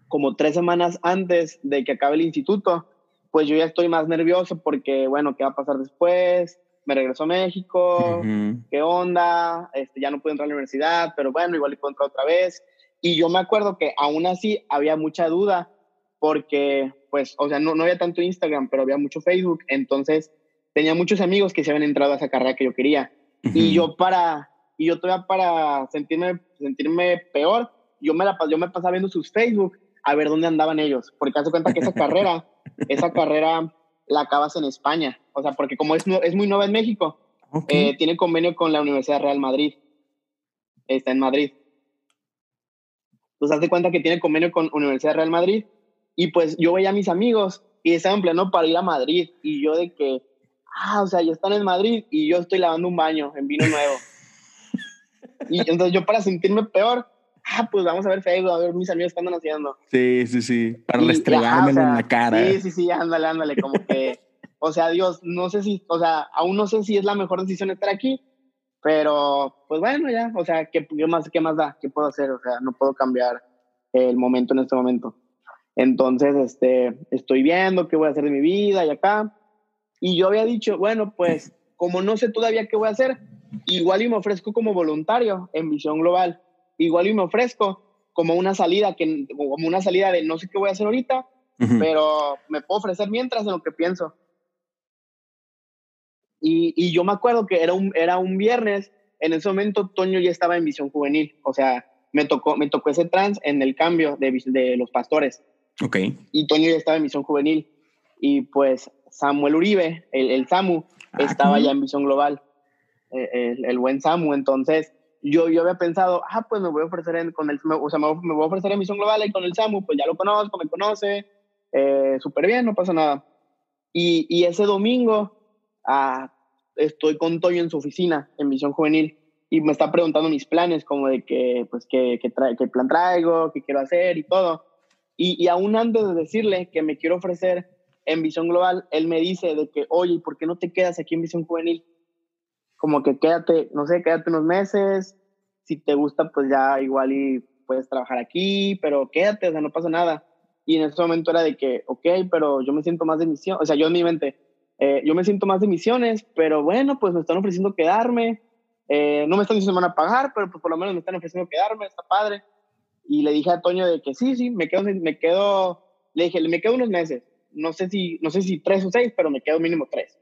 como tres semanas antes de que acabe el instituto, pues yo ya estoy más nervioso porque, bueno, ¿qué va a pasar después? me regreso a México, ¿qué onda? Este, ya no puedo entrar a la universidad, pero bueno, igual puedo entrar otra vez. Y yo me acuerdo que aún así había mucha duda porque, pues, o sea, no, no había tanto Instagram, pero había mucho Facebook. Entonces, tenía muchos amigos que se habían entrado a esa carrera que yo quería. Y yo para, y yo todavía para sentirme, sentirme peor, yo me, la, yo me pasaba viendo sus Facebook a ver dónde andaban ellos. Porque hace cuenta que esa carrera, <laughs> esa carrera la acabas en España. O sea, porque como es, es muy nueva en México, eh, tiene convenio con la Universidad Real Madrid. Está en Madrid. Entonces, haz de cuenta que tiene convenio con Universidad Real Madrid. Y pues yo veía a mis amigos y estaban en pleno para ir a Madrid. Y yo de que, ah, o sea, ya están en Madrid y yo estoy lavando un baño en vino nuevo. <laughs> y entonces yo para sentirme peor, ah, pues vamos a ver Facebook, a ver mis amigos qué andan haciendo. Sí, sí, sí, para restregarme en la cara. Sí, sí, sí, ándale, ándale, como que, o sea, Dios, no sé si, o sea, aún no sé si es la mejor decisión estar aquí, pero pues bueno, ya, o sea, ¿qué, qué más, qué más da? ¿Qué puedo hacer? O sea, no puedo cambiar el momento en este momento. Entonces, este, estoy viendo qué voy a hacer de mi vida y acá. Y yo había dicho, bueno, pues como no sé todavía qué voy a hacer, igual y me ofrezco como voluntario en Visión Global igual y me ofrezco como una salida, que, como una salida de no sé qué voy a hacer ahorita, pero me puedo ofrecer mientras en lo que pienso. Y, y, yo me acuerdo que era un, era un viernes, en ese momento Toño ya estaba en visión juvenil, o sea, me tocó, me tocó ese trans en el cambio de, de los pastores. Ok. Y Toño ya estaba en visión juvenil. Y pues Samuel Uribe, el, el Samu, ah, estaba ya en visión global, eh, el, el, buen Samu. Entonces, yo, yo había pensado, ah, pues me voy a ofrecer con el, o sea, me, voy a ofrecer en Misión Global y con el SAMU, pues ya lo conozco, me conoce, eh, súper bien, no pasa nada. Y, y ese domingo ah, estoy con Toyo en su oficina, en Misión Juvenil, y me está preguntando mis planes, como de que, pues, qué, qué, qué plan traigo, qué quiero hacer y todo. Y, y aún antes de decirle que me quiero ofrecer en Visión Global, él me dice de que, oye, ¿por qué no te quedas aquí en Visión Juvenil? como que quédate, no sé, quédate unos meses, si te gusta, pues ya igual y puedes trabajar aquí, pero quédate, o sea, no pasa nada. Y en ese momento era de que, ok, pero yo me siento más de misión, o sea, yo en mi mente, eh, yo me siento más de misiones, pero bueno, pues me están ofreciendo quedarme, eh, no me están diciendo que van a pagar, pero pues por lo menos me están ofreciendo quedarme, está padre. Y le dije a Toño de que sí, sí, me quedo, me quedo, le dije, me quedo unos meses, no sé si, no sé si tres o seis, pero me quedo mínimo tres.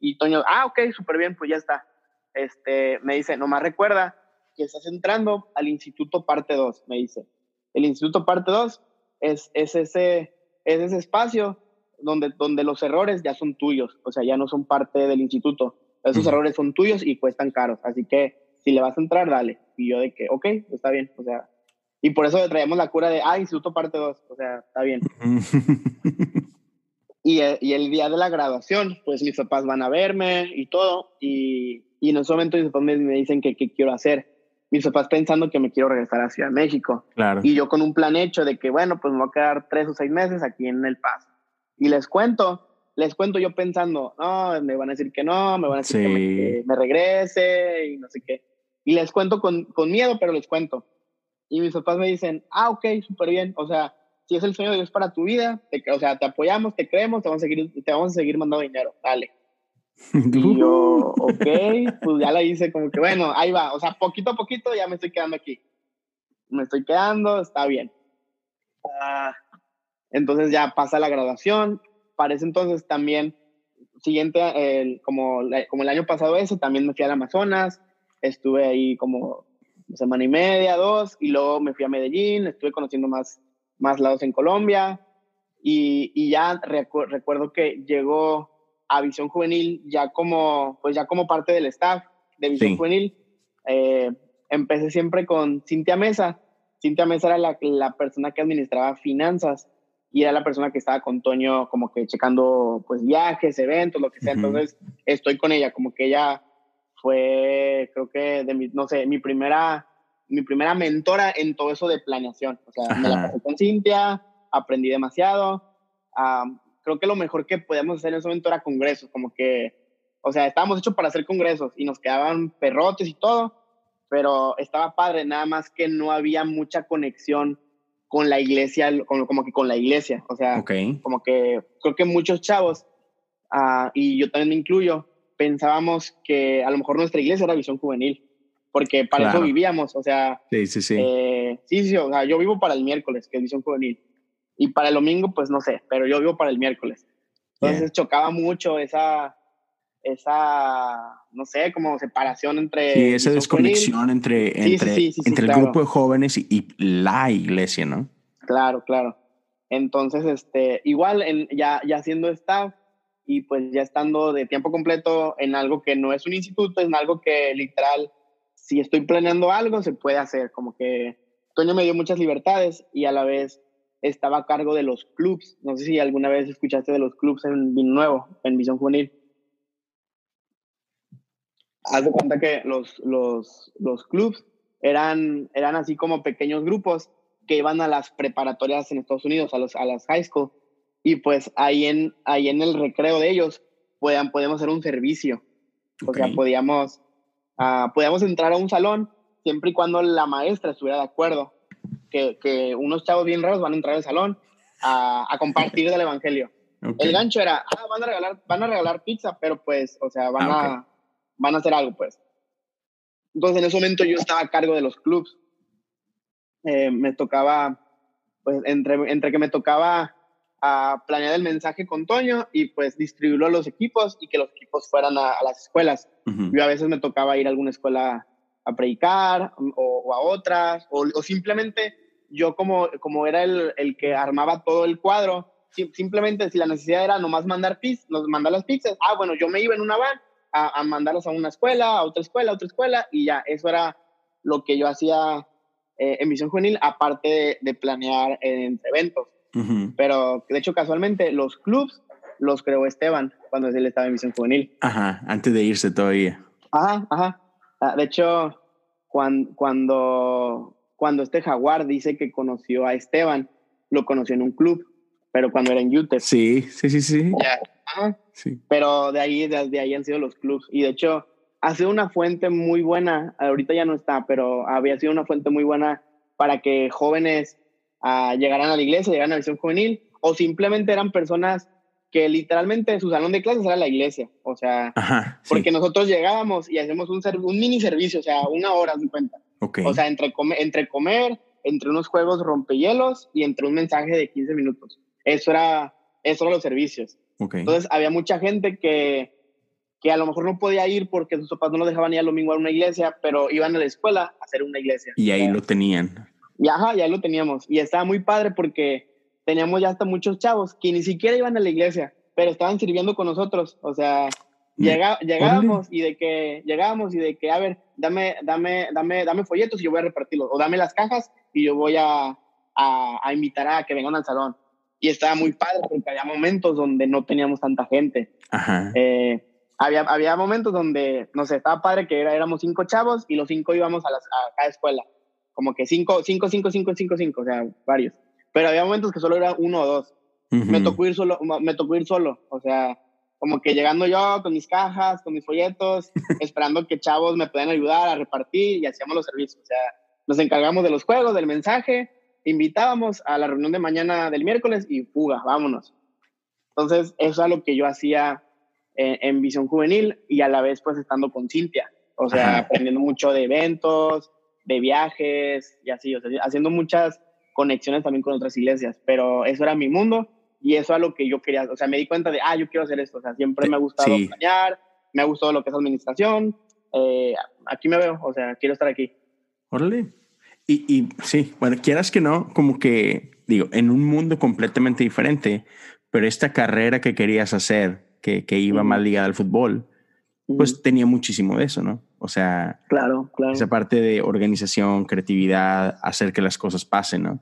Y Toño, ah, ok, súper bien, pues ya está este, me dice, nomás recuerda que estás entrando al Instituto Parte 2, me dice. El Instituto Parte 2 es, es, ese, es ese espacio donde, donde los errores ya son tuyos, o sea, ya no son parte del instituto. Esos errores son tuyos y cuestan caros, así que si le vas a entrar, dale. Y yo de que, ok, está bien, o sea, y por eso le traíamos la cura de, ah, Instituto Parte 2, o sea, está bien. <laughs> y, y el día de la graduación, pues mis papás van a verme y todo, y y en ese momento mis papás me, dicen que qué quiero hacer. mis papás pensando que me quiero regresar a Ciudad de México. Claro. Y yo con un plan hecho de que, bueno, pues me voy a quedar tres o seis meses aquí en El Paso. Y les cuento, les cuento yo pensando, no, me van a decir que no, me van a decir que, me, Sí. que me regrese y no sé qué. Y les cuento con, con miedo, pero les cuento. Y mis papás me dicen, ah, ok, súper bien. O sea, si es el sueño de Dios para tu vida, te- o sea, te apoyamos, te creemos, te vamos a seguir, te vamos a seguir mandando dinero, dale. Y <laughs> yo, ok, pues ya la hice como que, bueno, ahí va. O sea, poquito a poquito ya me estoy quedando aquí. Me estoy quedando, está bien. Ah, entonces ya pasa la graduación. Para ese entonces también, siguiente, el- como, como el año pasado ese, también me fui al Amazonas. Estuve ahí como semana y media, dos, y luego me fui a Medellín, estuve conociendo más, más lados en Colombia. Y, y ya recu- recuerdo que llegó a Visión Juvenil ya como, pues ya como parte del staff de Visión Sí. Juvenil. Eh, empecé siempre con Cintia Mesa. Cintia Mesa era la, la persona que administraba finanzas y era la persona que estaba con Toño como que checando pues viajes, eventos, lo que sea. Ujú. Entonces estoy con ella, como que ella fue, creo que de mi, no sé, mi primera, mi primera mentora en todo eso de planeación. O sea, me la Ajá. pasé con Cintia, aprendí demasiado. Am, creo que lo mejor que podíamos hacer en ese momento era congresos, como que, o sea, estábamos hechos para hacer congresos y nos quedaban perrotes y todo, pero estaba padre, nada más que no había mucha conexión con la iglesia, como, como que con la iglesia, o sea, Ok. como que creo que muchos chavos, ah, y yo también me incluyo, pensábamos que a lo mejor nuestra iglesia era visión juvenil, porque para Claro. eso vivíamos, o sea, Sí, sí, sí. eh, sí, sí, o sea, yo vivo para el miércoles, que es visión juvenil. Y para el domingo, pues no sé, pero yo vivo para el miércoles. Entonces Bien. chocaba mucho esa, esa, no sé, como separación entre... Sí, esa desconexión entre, entre, sí, sí, sí, entre el claro. grupo de jóvenes y, y la iglesia, ¿no? Claro, claro. Entonces, este, igual en, ya, ya siendo staff y pues ya estando de tiempo completo en algo que no es un instituto, en algo que literal, si estoy planeando algo, se puede hacer. Como que Toño me dio muchas libertades y a la vez estaba a cargo de los clubs. No sé si alguna vez escuchaste de los clubs en Vino en Visión Juvenil. Haz de cuenta que los, los, los clubs eran, eran así como pequeños grupos que iban a las preparatorias en Estados Unidos, a, los, a las high school. Y pues ahí en, ahí en el recreo de ellos podían, podíamos hacer un servicio. O sea, podíamos, ah, podíamos entrar a un salón siempre y cuando la maestra estuviera de acuerdo. Que, que unos chavos bien raros van a entrar al salón a, a compartir del evangelio. El gancho era, ah, van a regalar, van a regalar pizza, pero pues, o sea, van, Ah, a, van a hacer algo, pues. Entonces, en ese momento yo estaba a cargo de los clubs. Eh, me tocaba, pues, entre, entre que me tocaba a planear el mensaje con Toño y pues distribuirlo a los equipos y que los equipos fueran a, a las escuelas. Ujú. Yo a veces me tocaba ir a alguna escuela a predicar o, o a otras, o, o simplemente yo como, como era el, el que armaba todo el cuadro, sim- simplemente si la necesidad era nomás mandar, nos mandar las pizzas, ah, bueno, yo me iba en una van a, a mandarlas a una escuela, a otra escuela, a otra escuela, y ya, eso era lo que yo hacía eh, en Misión Juvenil, aparte de, de planear en eventos. Pero de hecho, casualmente, los clubs los creó Esteban cuando él estaba en Misión Juvenil. Ajá, antes de irse todavía. Ajá, ajá. Ah, De hecho, cuan- cuando, cuando este jaguar dice que conoció a Esteban, lo conoció en un club, pero cuando era en UTEP. Sí, sí, sí, sí. Ya. Ajá. sí. Pero de ahí, de, ahí han sido los clubs. Y de hecho, ha sido una fuente muy buena, ahorita ya no está, pero había sido una fuente muy buena para que jóvenes ah, llegaran a la iglesia, llegaran a la visión juvenil, o simplemente eran personas que literalmente su salón de clases era la iglesia. O sea, Ajá. sí. porque nosotros llegábamos y hacemos un, un mini servicio, o sea, una hora, de cuenta. Ok. O sea, entre, come- entre comer, entre unos juegos rompehielos y entre un mensaje de 15 minutos. Eso era, eso eran los servicios. ok. Entonces, había mucha gente que, que a lo mejor no podía ir porque sus papás no los dejaban ir al domingo a una iglesia, pero iban a la escuela a hacer una iglesia. y ahí O sea, lo tenían. Y ajá, ya lo teníamos. Y estaba muy padre porque teníamos ya hasta muchos chavos que ni siquiera iban a la iglesia, pero estaban sirviendo con nosotros. O sea, Me- llega- llegábamos y de que, llegábamos y de que, a ver, dame, dame, dame, dame folletos y yo voy a repartirlos. O dame las cajas y yo voy a, a, a invitar a que vengan al salón. Y estaba muy padre porque había momentos donde no teníamos tanta gente. Ajá. Eh, había, había momentos donde, no sé, estaba padre que era, éramos cinco chavos y los cinco íbamos a, las, a cada escuela. Como que cinco, cinco, cinco, cinco, cinco, cinco, o sea, varios. Pero había momentos que solo era uno o dos. Me tocó ir solo, me tocó ir solo, o sea, como que llegando yo con mis cajas, con mis folletos, <laughs> esperando que chavos me puedan ayudar a repartir y hacíamos los servicios. O sea, nos encargamos de los juegos, del mensaje, invitábamos a la reunión de mañana del miércoles y fuga, vámonos. Entonces, eso es lo que yo hacía en, Visión Juvenil y a la vez pues estando con Cintia. O sea, aprendiendo mucho de eventos, de viajes y así, o sea, haciendo muchas conexiones también con otras iglesias, pero eso era mi mundo y eso es lo que yo quería, o sea, me di cuenta de, ah, yo quiero hacer esto, o sea, siempre me ha gustado sí. me ha gustado lo que es administración, eh, aquí me veo, o sea, quiero estar aquí. Órale. Y, y sí, bueno, quieras que no, como que, digo, en un mundo completamente diferente, pero esta carrera que querías hacer, que, que iba más ligada al fútbol, pues tenía muchísimo de eso, ¿no? O sea, claro, claro. esa parte de organización, creatividad, hacer que las cosas pasen, ¿no?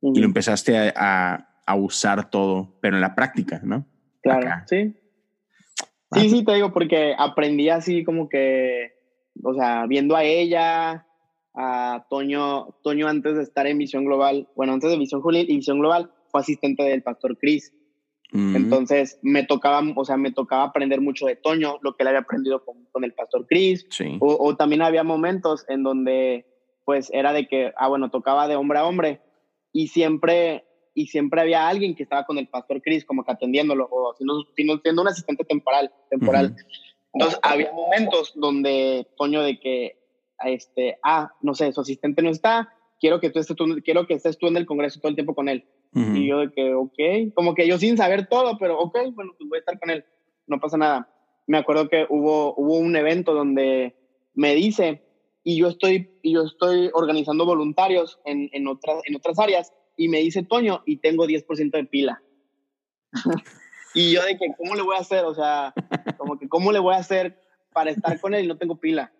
Y lo empezaste a, a, usar todo, pero en la práctica, ¿no? Claro, sí. Sí, sí, te digo, porque aprendí así como que, o sea, viendo a ella, a Toño, Toño antes de estar en Visión Global, bueno, antes de Visión Julián y Visión Global, fue asistente del pastor Chris. Entonces me tocaba, o sea, me tocaba aprender mucho de Toño, lo que él había aprendido con, con el pastor Chris. O, también había momentos en donde, pues, era de que, ah, bueno, tocaba de hombre a hombre y siempre, y siempre había alguien que estaba con el pastor Chris como que atendiéndolo o siendo, un asistente temporal. temporal. Entonces había momentos donde Toño de que, este, ah, no sé, su asistente no está, quiero que tú estés tú, quiero que estés tú en el congreso todo el tiempo con él. Y yo de que, ok, como que yo sin saber todo, pero ok, bueno, pues voy a estar con él, no pasa nada. Me acuerdo que hubo, hubo un evento donde me dice, y yo estoy, y yo estoy organizando voluntarios en, en, otras, en otras áreas, y me dice, Toño, y tengo 10% de pila. <laughs> y yo de que, ¿cómo le voy a hacer? O sea, como que, ¿cómo le voy a hacer para estar con él y no tengo pila?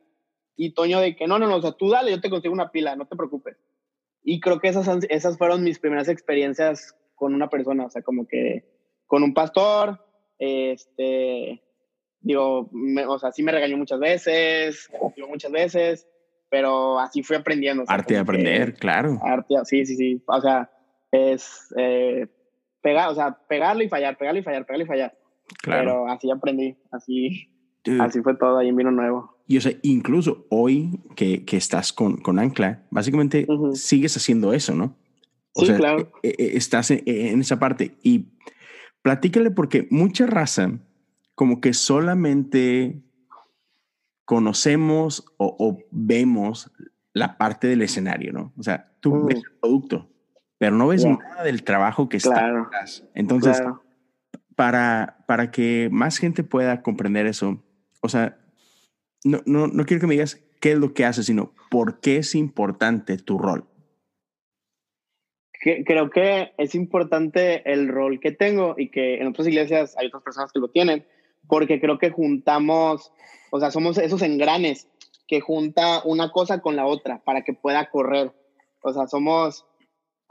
Y Toño de que, no, no, no, o sea, tú dale, yo te consigo una pila, no te preocupes. Y creo que esas, esas fueron mis primeras experiencias con una persona, o sea, como que con un pastor, este, digo, o sea, sí me regañó muchas veces, digo, muchas veces, pero así fui aprendiendo. arte de aprender, claro. Arte, sí, sí, sí, o sea, es eh, pegar, o sea, pegarlo y fallar, pegarlo y fallar, pegarlo y fallar. Claro. Pero así aprendí, así, así fue todo ahí en Vino Nuevo. Y o sea, incluso hoy que, que estás con, con Ancla, básicamente sigues haciendo eso, ¿no? O sí, sea, claro. E, e, estás en, en, esa parte. Y platícale porque mucha raza como que solamente conocemos o, o vemos la parte del escenario, ¿no? O sea, tú ves el producto, pero no ves yeah. nada del trabajo que está claro. detrás. Entonces, claro. para, para que más gente pueda comprender eso, o sea, no, no, no quiero que me digas qué es lo que haces, sino por qué es importante tu rol. Creo que es importante el rol que tengo y que en otras iglesias hay otras personas que lo tienen, porque creo que juntamos, o sea, somos esos engranes que junta una cosa con la otra para que pueda correr. O sea, somos,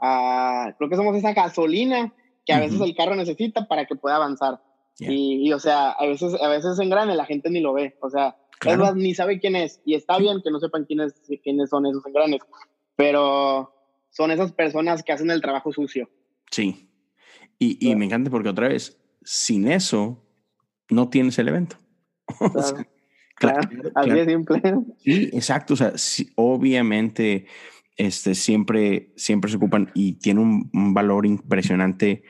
uh, creo que somos esa gasolina que a veces uh -huh. el carro necesita para que pueda avanzar. Yeah. Y, y, o sea, a veces, a veces engrane la gente ni lo ve. O sea, Claro. Es más, ni sabe quién es. Y está bien que no sepan quiénes, quiénes son esos engranes. Pero son esas personas que hacen el trabajo sucio. Sí. Y, y me encanta porque otra vez, sin eso, no tienes el evento. Claro. <laughs> o sea, claro, claro, así de simple. Sí, exacto. O sea, sí, obviamente, este, siempre, siempre se ocupan y tiene un, un valor impresionante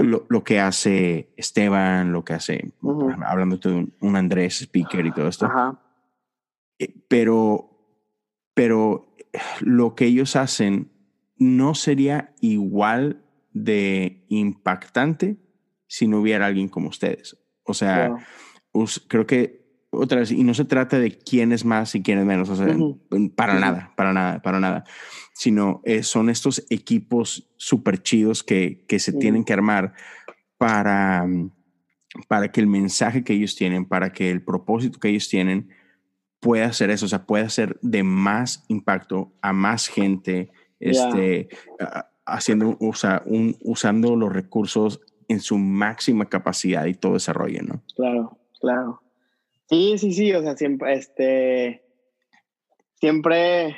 pues, lo, lo, que hace Esteban, lo que hace, uh -huh. hablando de un, un, Andrés speaker y todo esto. Eh, pero, pero lo que ellos hacen no sería igual de impactante si no hubiera alguien como ustedes. O sea, creo que otra vez, y no se trata de quién es más y quién es menos, o sea, uh -huh. para uh -huh. nada, para nada, para nada, sino eh, son estos equipos súper chidos que, que se uh -huh. tienen que armar para, para que el mensaje que ellos tienen, para que el propósito que ellos tienen pueda hacer eso, o sea, pueda ser de más impacto a más gente, yeah. este, haciendo, o sea, un, usando los recursos en su máxima capacidad y todo desarrollo, ¿no? Claro, claro. Sí, sí, sí, o sea, siempre, este, siempre,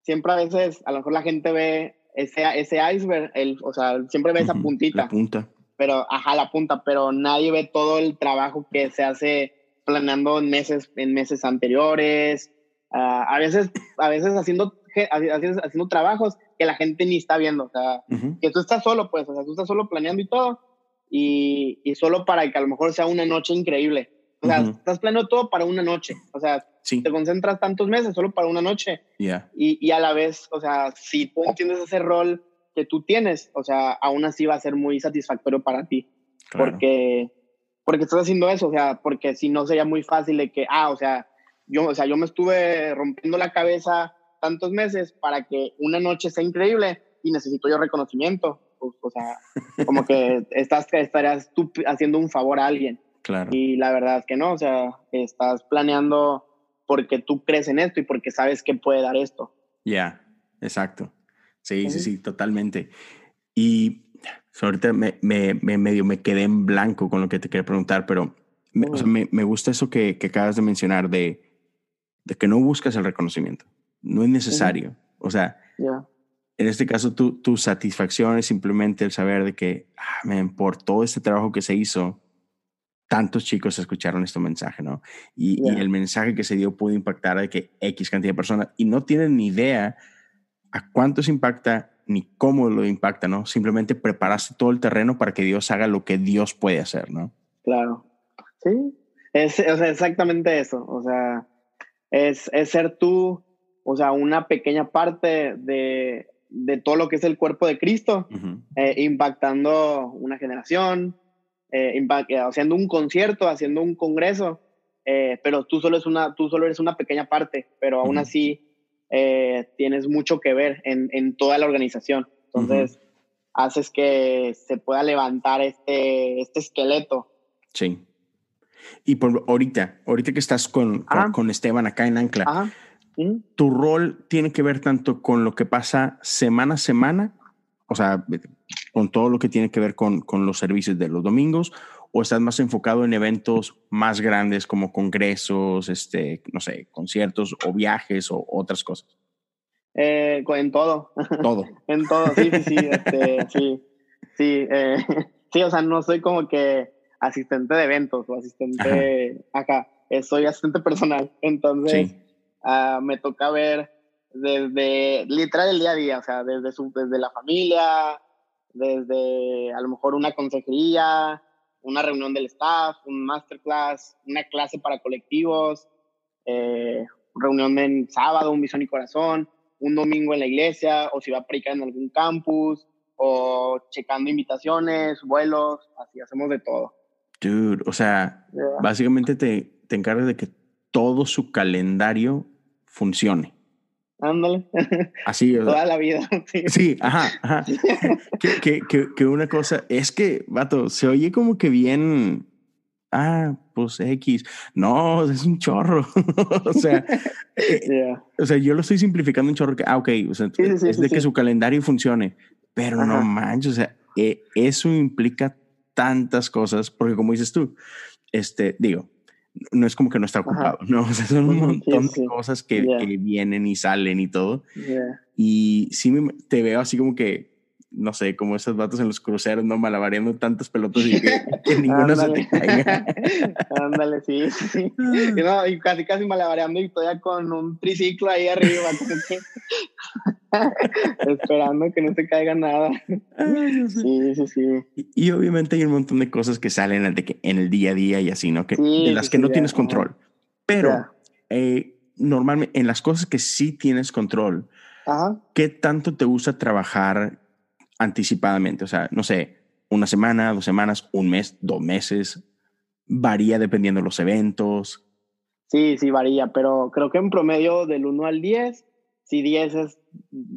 siempre a veces, a lo mejor la gente ve ese, ese iceberg, el, o sea, siempre ve esa puntita. La punta. Pero, ajá, la punta, pero nadie ve todo el trabajo que se hace planeando en meses, en meses anteriores, ah, a veces, a veces haciendo, haciendo trabajos que la gente ni está viendo, o sea, que tú estás solo, pues, o sea, tú estás solo planeando y todo, y, y solo para que a lo mejor sea una noche increíble. O sea, estás planeando todo para una noche. O sea, te concentras tantos meses solo para una noche. Yeah. Y, y, a la vez, o sea, si tú entiendes ese rol que tú tienes, o sea, aún así va a ser muy satisfactorio para ti. Porque, porque estás haciendo eso, o sea, porque si no sería muy fácil de que, ah, o sea, yo, o sea, yo me estuve rompiendo la cabeza tantos meses para que una noche sea increíble y necesito yo reconocimiento. Pues, o sea, como que <laughs> estás, estarías tú haciendo un favor a alguien. Claro. Y la verdad es que no, o sea, estás planeando porque tú crees en esto y porque sabes que puede dar esto. Ya, exacto. Sí, sí, sí, totalmente. Y ahorita me, me, me, medio me quedé en blanco con lo que te quería preguntar, pero me, o sea, me, me, gusta eso que, que, acabas de mencionar de, de, que no buscas el reconocimiento. No es necesario. O sea, en este caso tu, tu satisfacción es simplemente el saber de que, ah, man, por todo este trabajo que se hizo, tantos chicos escucharon este mensaje, ¿no? Y, y, el mensaje que se dio pudo impactar a que X cantidad de personas y no tienen ni idea a cuántos impacta ni cómo lo impacta, ¿no? Simplemente preparaste todo el terreno para que Dios haga lo que Dios puede hacer, ¿no? Claro. Sí. Es, o sea, exactamente eso. O sea, es, es, ser tú, o sea, una pequeña parte de, de todo lo que es el cuerpo de Cristo, uh -huh. eh, impactando una generación, eh, impact, haciendo un concierto, haciendo un congreso, eh, pero tú solo, es una, tú solo eres una pequeña parte, pero aún uh -huh. así eh, tienes mucho que ver en, en toda la organización. Entonces, uh -huh. haces que se pueda levantar este, este esqueleto. Sí. Y por ahorita, ahorita que estás con, con, con, Esteban acá en Ancla. ¿Mm? tu rol tiene que ver tanto con lo que pasa semana a semana, o sea, con todo lo que tiene que ver con, con los servicios de los domingos, o estás más enfocado en eventos más grandes como congresos, este, no sé, conciertos o viajes o otras cosas? Eh, en todo. Todo. <laughs> en todo, sí, sí, sí. este, sí, sí, eh, <laughs> sí, o sea, no soy como que asistente de eventos o asistente Ajá. acá, eh, soy asistente personal. Entonces, sí. uh, me toca ver desde literal el día a día, o sea, desde, su, desde la familia, desde a lo mejor una consejería, una reunión del staff, un masterclass, una clase para colectivos, eh, reunión en sábado, un visión y corazón, un domingo en la iglesia, o si va a predicar en algún campus, o checando invitaciones, vuelos, así hacemos de todo. Dude, o sea, yeah. básicamente te, te encargas de que todo su calendario funcione. Ándale. Así. Toda la vida. <laughs> Sí, sí ajá, ajá. que, que, que, que, una cosa, es que, vato, se oye como que bien, ah, pues X. No, es un chorro. <laughs> o sea, <laughs> yeah. o sea, yo lo estoy simplificando un chorro que, ah, ok, o sea, sí, sí, es de que su calendario funcione, pero ajá. no manches, o sea, eh, eso implica tantas cosas, porque como dices tú, este, digo, no es como que no está ocupado, Ajá. ¿no? <laughs> O sea, son un montón sí, sí. de cosas que, yeah. que, vienen y salen y todo. Yeah. Y sí me, te veo así como que, no sé, como esos vatos en los cruceros, ¿no? Malabareando tantas pelotas y que, <laughs> que ninguno se te caiga. Ándale, sí, sí. Y, no, y casi, casi malabareando y todavía con un triciclo ahí arriba. <laughs> esperando que no te caiga nada. Ay, sí, sí, sí. Y, y, obviamente hay un montón de cosas que salen de que en el día a día y así, ¿no? Que, sí, de las que sí, no ya, tienes control. Pero eh, normalmente en las cosas que sí tienes control, Ajá. ¿qué tanto te gusta trabajar anticipadamente? O sea, no sé, una semana, dos semanas, un mes, dos meses. Varía dependiendo de los eventos. Sí, sí, varía, pero creo que en promedio del 1 al 10 si 10 es,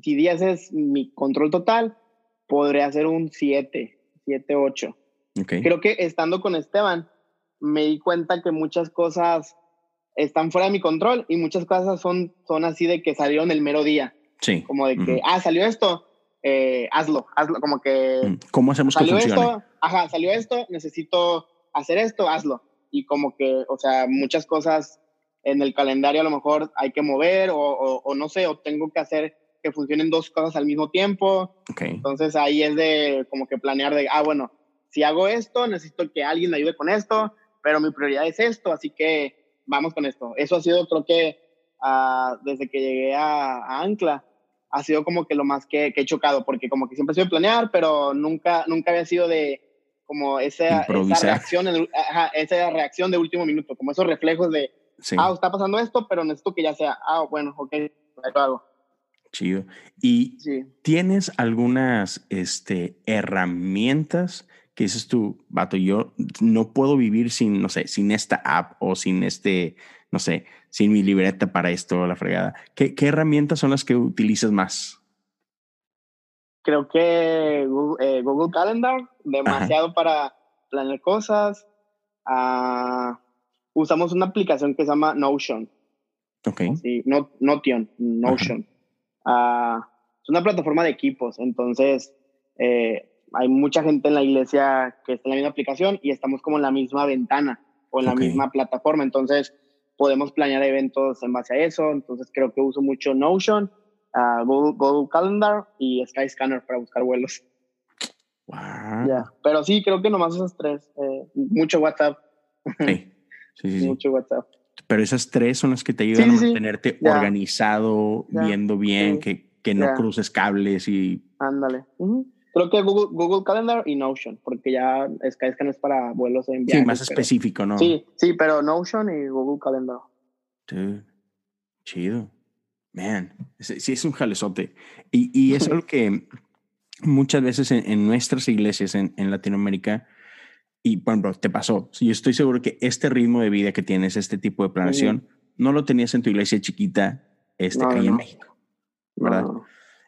si 10 es mi control total, podría ser un 7, 7, 8. Okay. Creo que estando con Esteban, me di cuenta que muchas cosas están fuera de mi control y muchas cosas son, son así de que salieron el mero día. Sí. Como de que, uh -huh. ah, salió esto, eh, hazlo, hazlo, como que... ¿Cómo hacemos salió que funcione? Esto, ajá, salió esto, necesito hacer esto, hazlo. y como que, o sea, muchas cosas en el calendario a lo mejor hay que mover o, o, no sé, o tengo que hacer que funcionen dos cosas al mismo tiempo. Entonces ahí es de como que planear de, ah, bueno, si hago esto, necesito que alguien me ayude con esto, pero mi prioridad es esto, así que vamos con esto. Eso ha sido, creo que, uh, desde que llegué a, a, Ancla, ha sido como que lo más que, que, he chocado, porque como que siempre he sido planear, pero nunca, nunca había sido de como esa, esa reacción, ajá, esa reacción de último minuto, como esos reflejos de, ah, está pasando esto, pero necesito que ya sea, ah, bueno, ok, lo hago. Chido. ¿Y tienes algunas este, herramientas que dices tú, vato, yo no puedo vivir sin, no sé, sin esta app o sin este, no sé, sin mi libreta para esto, la fregada? ¿Qué, qué herramientas son las que utilizas más? Creo que Google, eh, Calendar, demasiado para planear cosas. Uh, usamos una aplicación que se llama Notion. Ok. Sí, no, Notion, Notion. Uh, es una plataforma de equipos, entonces eh, hay mucha gente en la iglesia que está en la misma aplicación y estamos como en la misma ventana o en la misma plataforma, entonces podemos planear eventos en base a eso, entonces creo que uso mucho Notion, uh, Google, Calendar y Skyscanner para buscar vuelos. Wow. Pero sí, creo que nomás esos tres. Eh, mucho WhatsApp. <laughs> Sí. Sí, sí, Mucho WhatsApp. Pero esas tres son las que te ayudan a mantenerte organizado, viendo bien, que, que no cruces cables y... Ándale. Creo que Google, Google Calendar y Notion, porque ya Skyscanner es para vuelos en viajes. Sí, más específico, ¿no? Sí, sí, pero Notion y Google Calendar. Sí. Chido. Man, sí es un jalezote. Y, y es <laughs> algo que muchas veces en, nuestras iglesias en, en Latinoamérica y bueno, te pasó. Yo estoy seguro que este ritmo de vida que tienes, este tipo de planeación, no lo tenías en tu iglesia chiquita este, ahí en México, ¿verdad?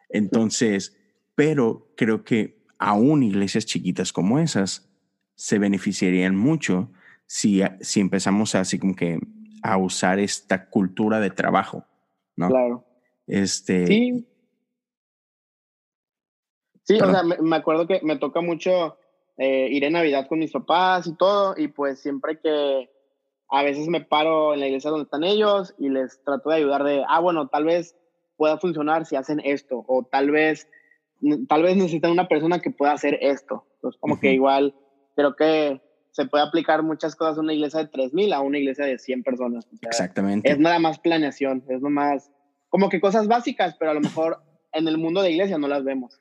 Entonces, pero creo que aún iglesias chiquitas como esas se beneficiarían mucho si, si empezamos así como que a usar esta cultura de trabajo, ¿no? Claro. Este, sí. Sí, o sea, me, acuerdo que me toca mucho eh, iré Navidad con mis papás y todo, y pues siempre que a veces me paro en la iglesia donde están ellos y les trato de ayudar de, ah, bueno, tal vez pueda funcionar si hacen esto, o tal vez, tal vez necesitan una persona que pueda hacer esto. Entonces, como que igual creo que se puede aplicar muchas cosas a una iglesia de 3.000 a una iglesia de 100 personas. Exactamente. Es nada más planeación, es más como que cosas básicas, pero a lo mejor en el mundo de iglesia no las vemos.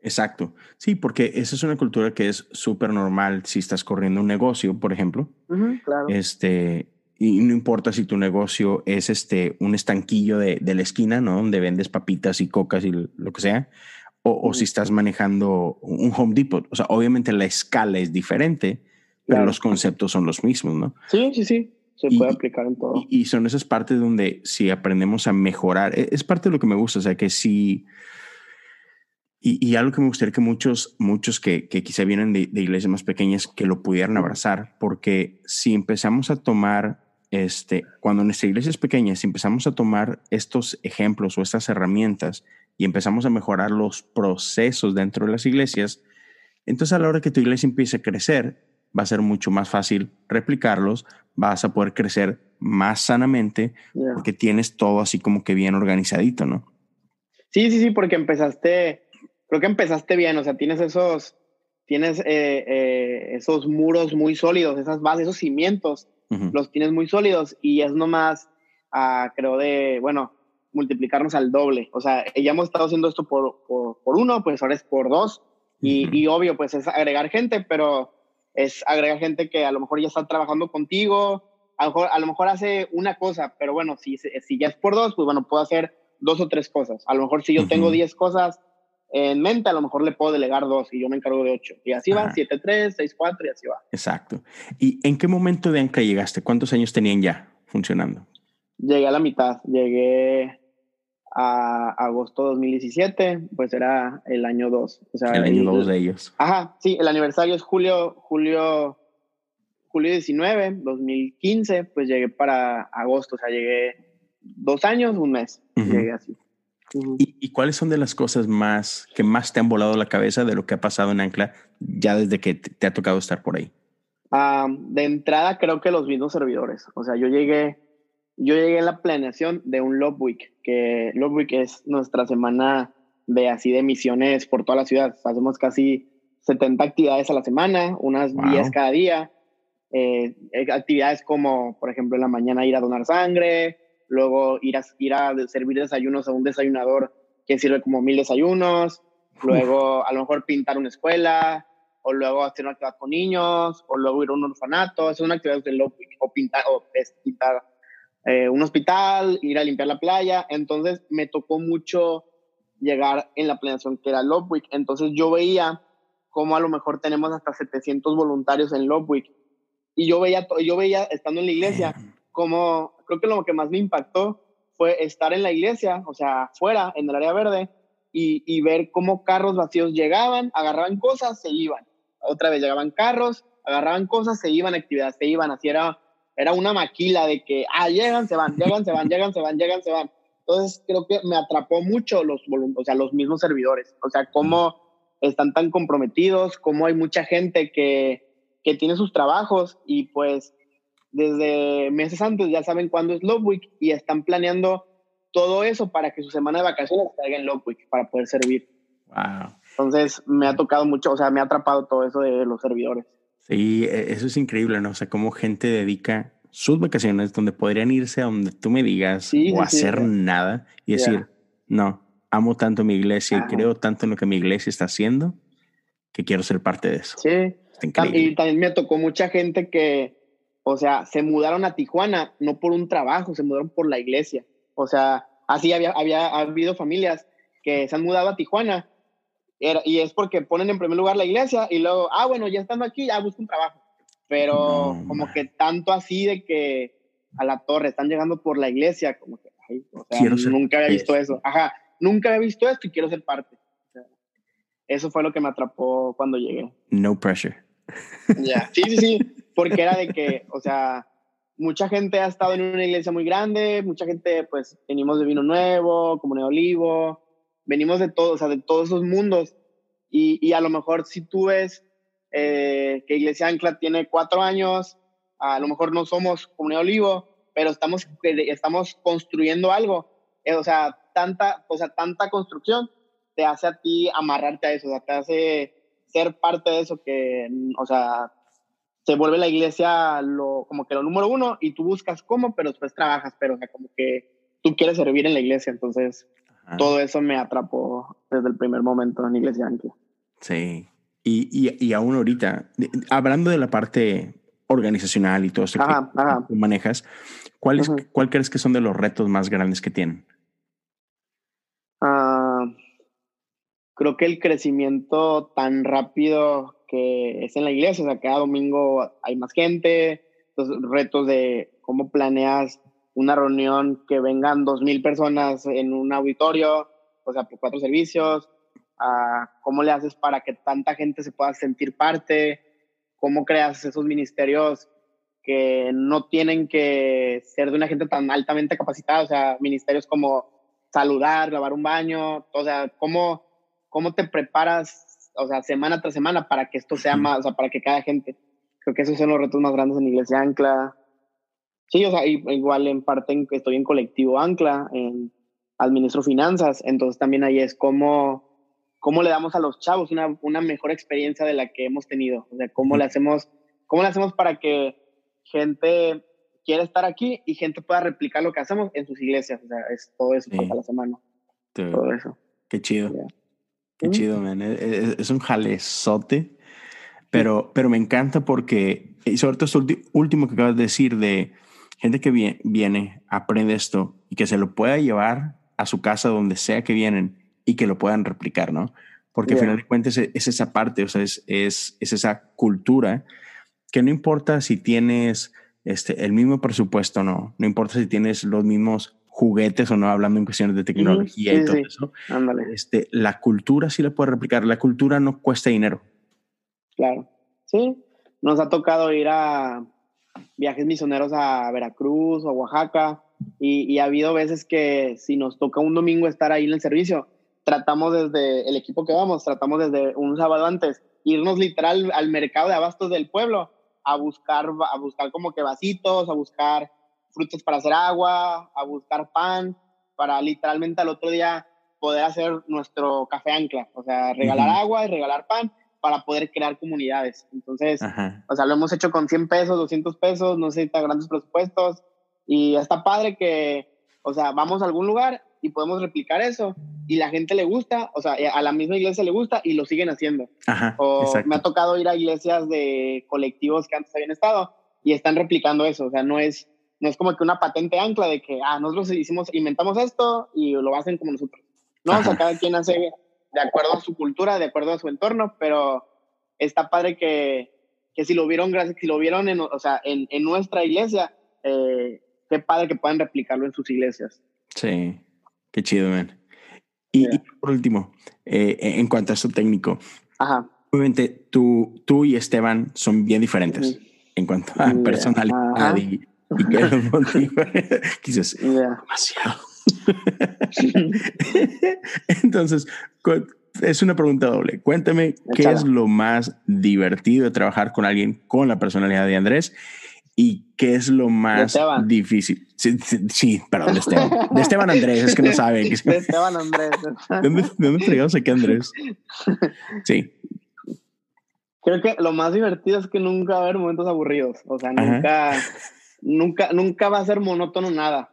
Exacto. Sí, porque esa es una cultura que es súper normal si estás corriendo un negocio, por ejemplo. claro. Este, y no importa si tu negocio es este, un estanquillo de, de, la esquina, ¿no? Donde vendes papitas y cocas y lo que sea. O, o si estás manejando un Home Depot. O sea, obviamente la escala es diferente, pero los conceptos son los mismos, ¿no? Sí, sí, sí. Se puede aplicar en todo. Y, y, son esas partes donde si aprendemos a mejorar, e, es parte de lo que me gusta. O sea, que si y, algo que me gustaría que muchos, muchos que, que quizá vienen de, iglesias más pequeñas, que lo pudieran abrazar, porque si empezamos a tomar, este, cuando nuestra iglesia es pequeña, si empezamos a tomar estos ejemplos o estas herramientas y empezamos a mejorar los procesos dentro de las iglesias, entonces a la hora que tu iglesia empiece a crecer, va a ser mucho más fácil replicarlos, vas a poder crecer más sanamente, porque tienes todo así como que bien organizadito, ¿no? Sí, sí, sí, porque empezaste creo que empezaste bien, o sea, tienes esos, tienes eh, eh, esos muros muy sólidos, esas bases, esos cimientos, los tienes muy sólidos y es nomás, uh, creo, de, bueno, multiplicarnos al doble. O sea, ya hemos estado haciendo esto por, por, por uno, pues ahora es por dos. y, y, obvio, pues es agregar gente, pero es agregar gente que a lo mejor ya está trabajando contigo, a lo mejor, a lo mejor hace una cosa, pero bueno, si, si ya es por dos, pues bueno, puedo hacer dos o tres cosas. A lo mejor si yo tengo diez cosas, en mente a lo mejor le puedo delegar dos y yo me encargo de ocho. Y así va, siete, tres, seis, cuatro y así va. Exacto. ¿Y en qué momento de Anca llegaste? ¿Cuántos años tenían ya funcionando? Llegué a la mitad. Llegué a agosto 2017, pues era el año dos. O sea, el año dos de ellos. Ajá, sí, el aniversario es julio, julio, julio 19, 2015, pues llegué para agosto, o sea, llegué dos años, un mes, llegué así. ¿Y, cuáles son de las cosas más que más te han volado la cabeza de lo que ha pasado en Ancla ya desde que te, ha tocado estar por ahí? Ah, de entrada creo que los mismos servidores. O sea, yo llegué, yo llegué en la planeación de un Love Week, que Love Week es nuestra semana de así de misiones por toda la ciudad. Hacemos casi 70 actividades a la semana, unas 10 cada día. Eh, eh, actividades como, por ejemplo, en la mañana ir a donar sangre, luego ir a, ir a servir desayunos a un desayunador que sirve como mil desayunos, luego a lo mejor pintar una escuela, o luego hacer una actividad con niños, o luego ir a un orfanato, es una actividad de o pintar, o pintar eh, un hospital, ir a limpiar la playa. Entonces me tocó mucho llegar en la planeación que era Love Week. Entonces yo veía cómo a lo mejor tenemos hasta 700 voluntarios en Love Week. Y yo veía, yo veía estando en la iglesia, como creo que lo que más me impactó fue estar en la iglesia, o sea, fuera, en el área verde, y, y ver cómo carros vacíos llegaban, agarraban cosas, se iban otra vez llegaban carros, agarraban cosas, se iban a actividades, se iban, así era, era una maquila de que, ah, llegan, se van, llegan, se van, llegan, se van, llegan, se van. Entonces creo que me atrapó mucho los o sea, los mismos servidores, o sea, cómo están tan comprometidos, cómo hay mucha gente que, que tiene sus trabajos y pues desde meses antes ya saben cuándo es Love Week y están planeando todo eso para que su semana de vacaciones salga en Love Week para poder servir. Wow. Entonces me ha tocado mucho, o sea, me ha atrapado todo eso de los servidores. Sí, e, eso es increíble, ¿no? O sea, cómo gente dedica sus vacaciones donde podrían irse a donde tú me digas o hacer nada y decir, no, amo tanto mi iglesia y creo tanto en lo que mi iglesia está haciendo que quiero ser parte de eso. Sí. Y también me tocó mucha gente que, o sea, se mudaron a Tijuana no por un trabajo, se mudaron por la iglesia. O sea, así había, había habido familias que se han mudado a Tijuana y es porque ponen en primer lugar la iglesia y luego, ah, bueno, ya estando aquí, ya busco un trabajo. Pero como que tanto así de que a la torre están llegando por la iglesia, como que, o sea, nunca había visto eso. Ajá, nunca había visto esto y quiero ser parte. eso fue lo que me atrapó cuando llegué. No pressure. Ya, sí, sí, sí, porque era de que, o sea, mucha gente ha estado en una iglesia muy grande, mucha gente, pues, venimos de vino nuevo, como de olivo, venimos de todos, o sea, de todos esos mundos. Y, y a lo mejor si tú ves eh, que Iglesia Ancla tiene cuatro años, a lo mejor no somos Comunidad Olivo, pero estamos, estamos construyendo algo. Eh, o sea, tanta, o sea, tanta construcción te hace a ti amarrarte a eso, o sea, te hace ser parte de eso que, o sea, se vuelve la iglesia lo, como que lo número uno y tú buscas cómo, pero después trabajas, pero o sea, como que tú quieres servir en la iglesia, entonces todo eso me atrapó desde el primer momento en Iglesia Ancla. Sí. Y, y, y, aún ahorita, hablando de la parte organizacional y todo eso que manejas, ¿cuál, ¿cuál crees que son de los retos más grandes que tienen? Ah, creo que el crecimiento tan rápido que es en la iglesia, o sea, cada domingo hay más gente, los retos de cómo planeas una reunión que vengan dos mil personas en un auditorio, o sea, por cuatro servicios, cómo le haces para que tanta gente se pueda sentir parte, cómo creas esos ministerios que no tienen que ser de una gente tan altamente capacitada, o sea, ministerios como saludar, lavar un baño, o sea, cómo, cómo te preparas, o sea, semana tras semana para que esto sea más, o sea, para que cada gente, creo que esos son los retos más grandes en Iglesia Ancla, Sí, o sea, igual en parte estoy en colectivo Ancla, en administro finanzas, entonces también ahí es cómo, cómo le damos a los chavos una, una mejor experiencia de la que hemos tenido, o sea, cómo le hacemos, cómo le hacemos para que gente quiera estar aquí y gente pueda replicar lo que hacemos en sus iglesias, o sea, es todo eso para la semana. Todo eso. Qué chido. Qué chido, man. Es, es, un jalezote, pero, pero me encanta porque, y sobre todo esto último que acabas de decir de gente que viene, aprende esto y que se lo pueda llevar a su casa donde sea que vienen y que lo puedan replicar, ¿no? Porque al final de cuentas es, esa parte, o sea, es, es, es, esa cultura que no importa si tienes este, el mismo presupuesto o no, no importa si tienes los mismos juguetes o no, hablando en cuestiones de tecnología y todo eso. Este, la cultura sí la puede replicar, la cultura no cuesta dinero. Claro, sí. Nos ha tocado ir a, viajes misioneros a Veracruz o a Oaxaca y, ha habido veces que si nos toca un domingo estar ahí en el servicio, tratamos desde el equipo que vamos, tratamos desde un sábado antes, irnos literal al mercado de abastos del pueblo a buscar, a buscar como que vasitos, a buscar frutos para hacer agua, a buscar pan, para literalmente al otro día poder hacer nuestro café ancla, o sea, regalar agua y regalar pan para poder crear comunidades. Entonces, o sea, lo hemos hecho con 100 pesos, 200 pesos, no sé, grandes presupuestos, y está padre que, o sea, vamos a algún lugar y podemos replicar eso y la gente le gusta, o sea, a la misma iglesia le gusta y lo siguen haciendo. o me ha tocado ir a iglesias de colectivos que antes habían estado y están replicando eso, o sea, no es no es como que una patente ancla de que, ah, nosotros hicimos, inventamos esto y lo hacen como nosotros. No, o sea, cada quien hace de acuerdo a su cultura, de acuerdo a su entorno, pero está padre que, que si lo vieron, gracias, si lo vieron en, o sea, en, en nuestra iglesia, eh, qué padre que puedan replicarlo en sus iglesias. Sí, qué chido, man. Y, por último, eh, en cuanto a eso técnico, Ajá. obviamente tú, tú y Esteban son bien diferentes en cuanto a personalidad y, y que <laughs> los motiva. Quizás <laughs> demasiado. <laughs> Entonces, es una pregunta doble. Cuéntame qué es lo más divertido de trabajar con alguien con la personalidad de Andrés y qué es lo más difícil. Sí, sí, perdón, de Esteban. De Esteban Andrés, es que no sabe. <laughs> De Esteban Andrés. ¿De dónde, de dónde aquí Andrés? Sí. Creo que lo más divertido es que nunca va a haber momentos aburridos. O sea, nunca, nunca, nunca va a ser monótono nada.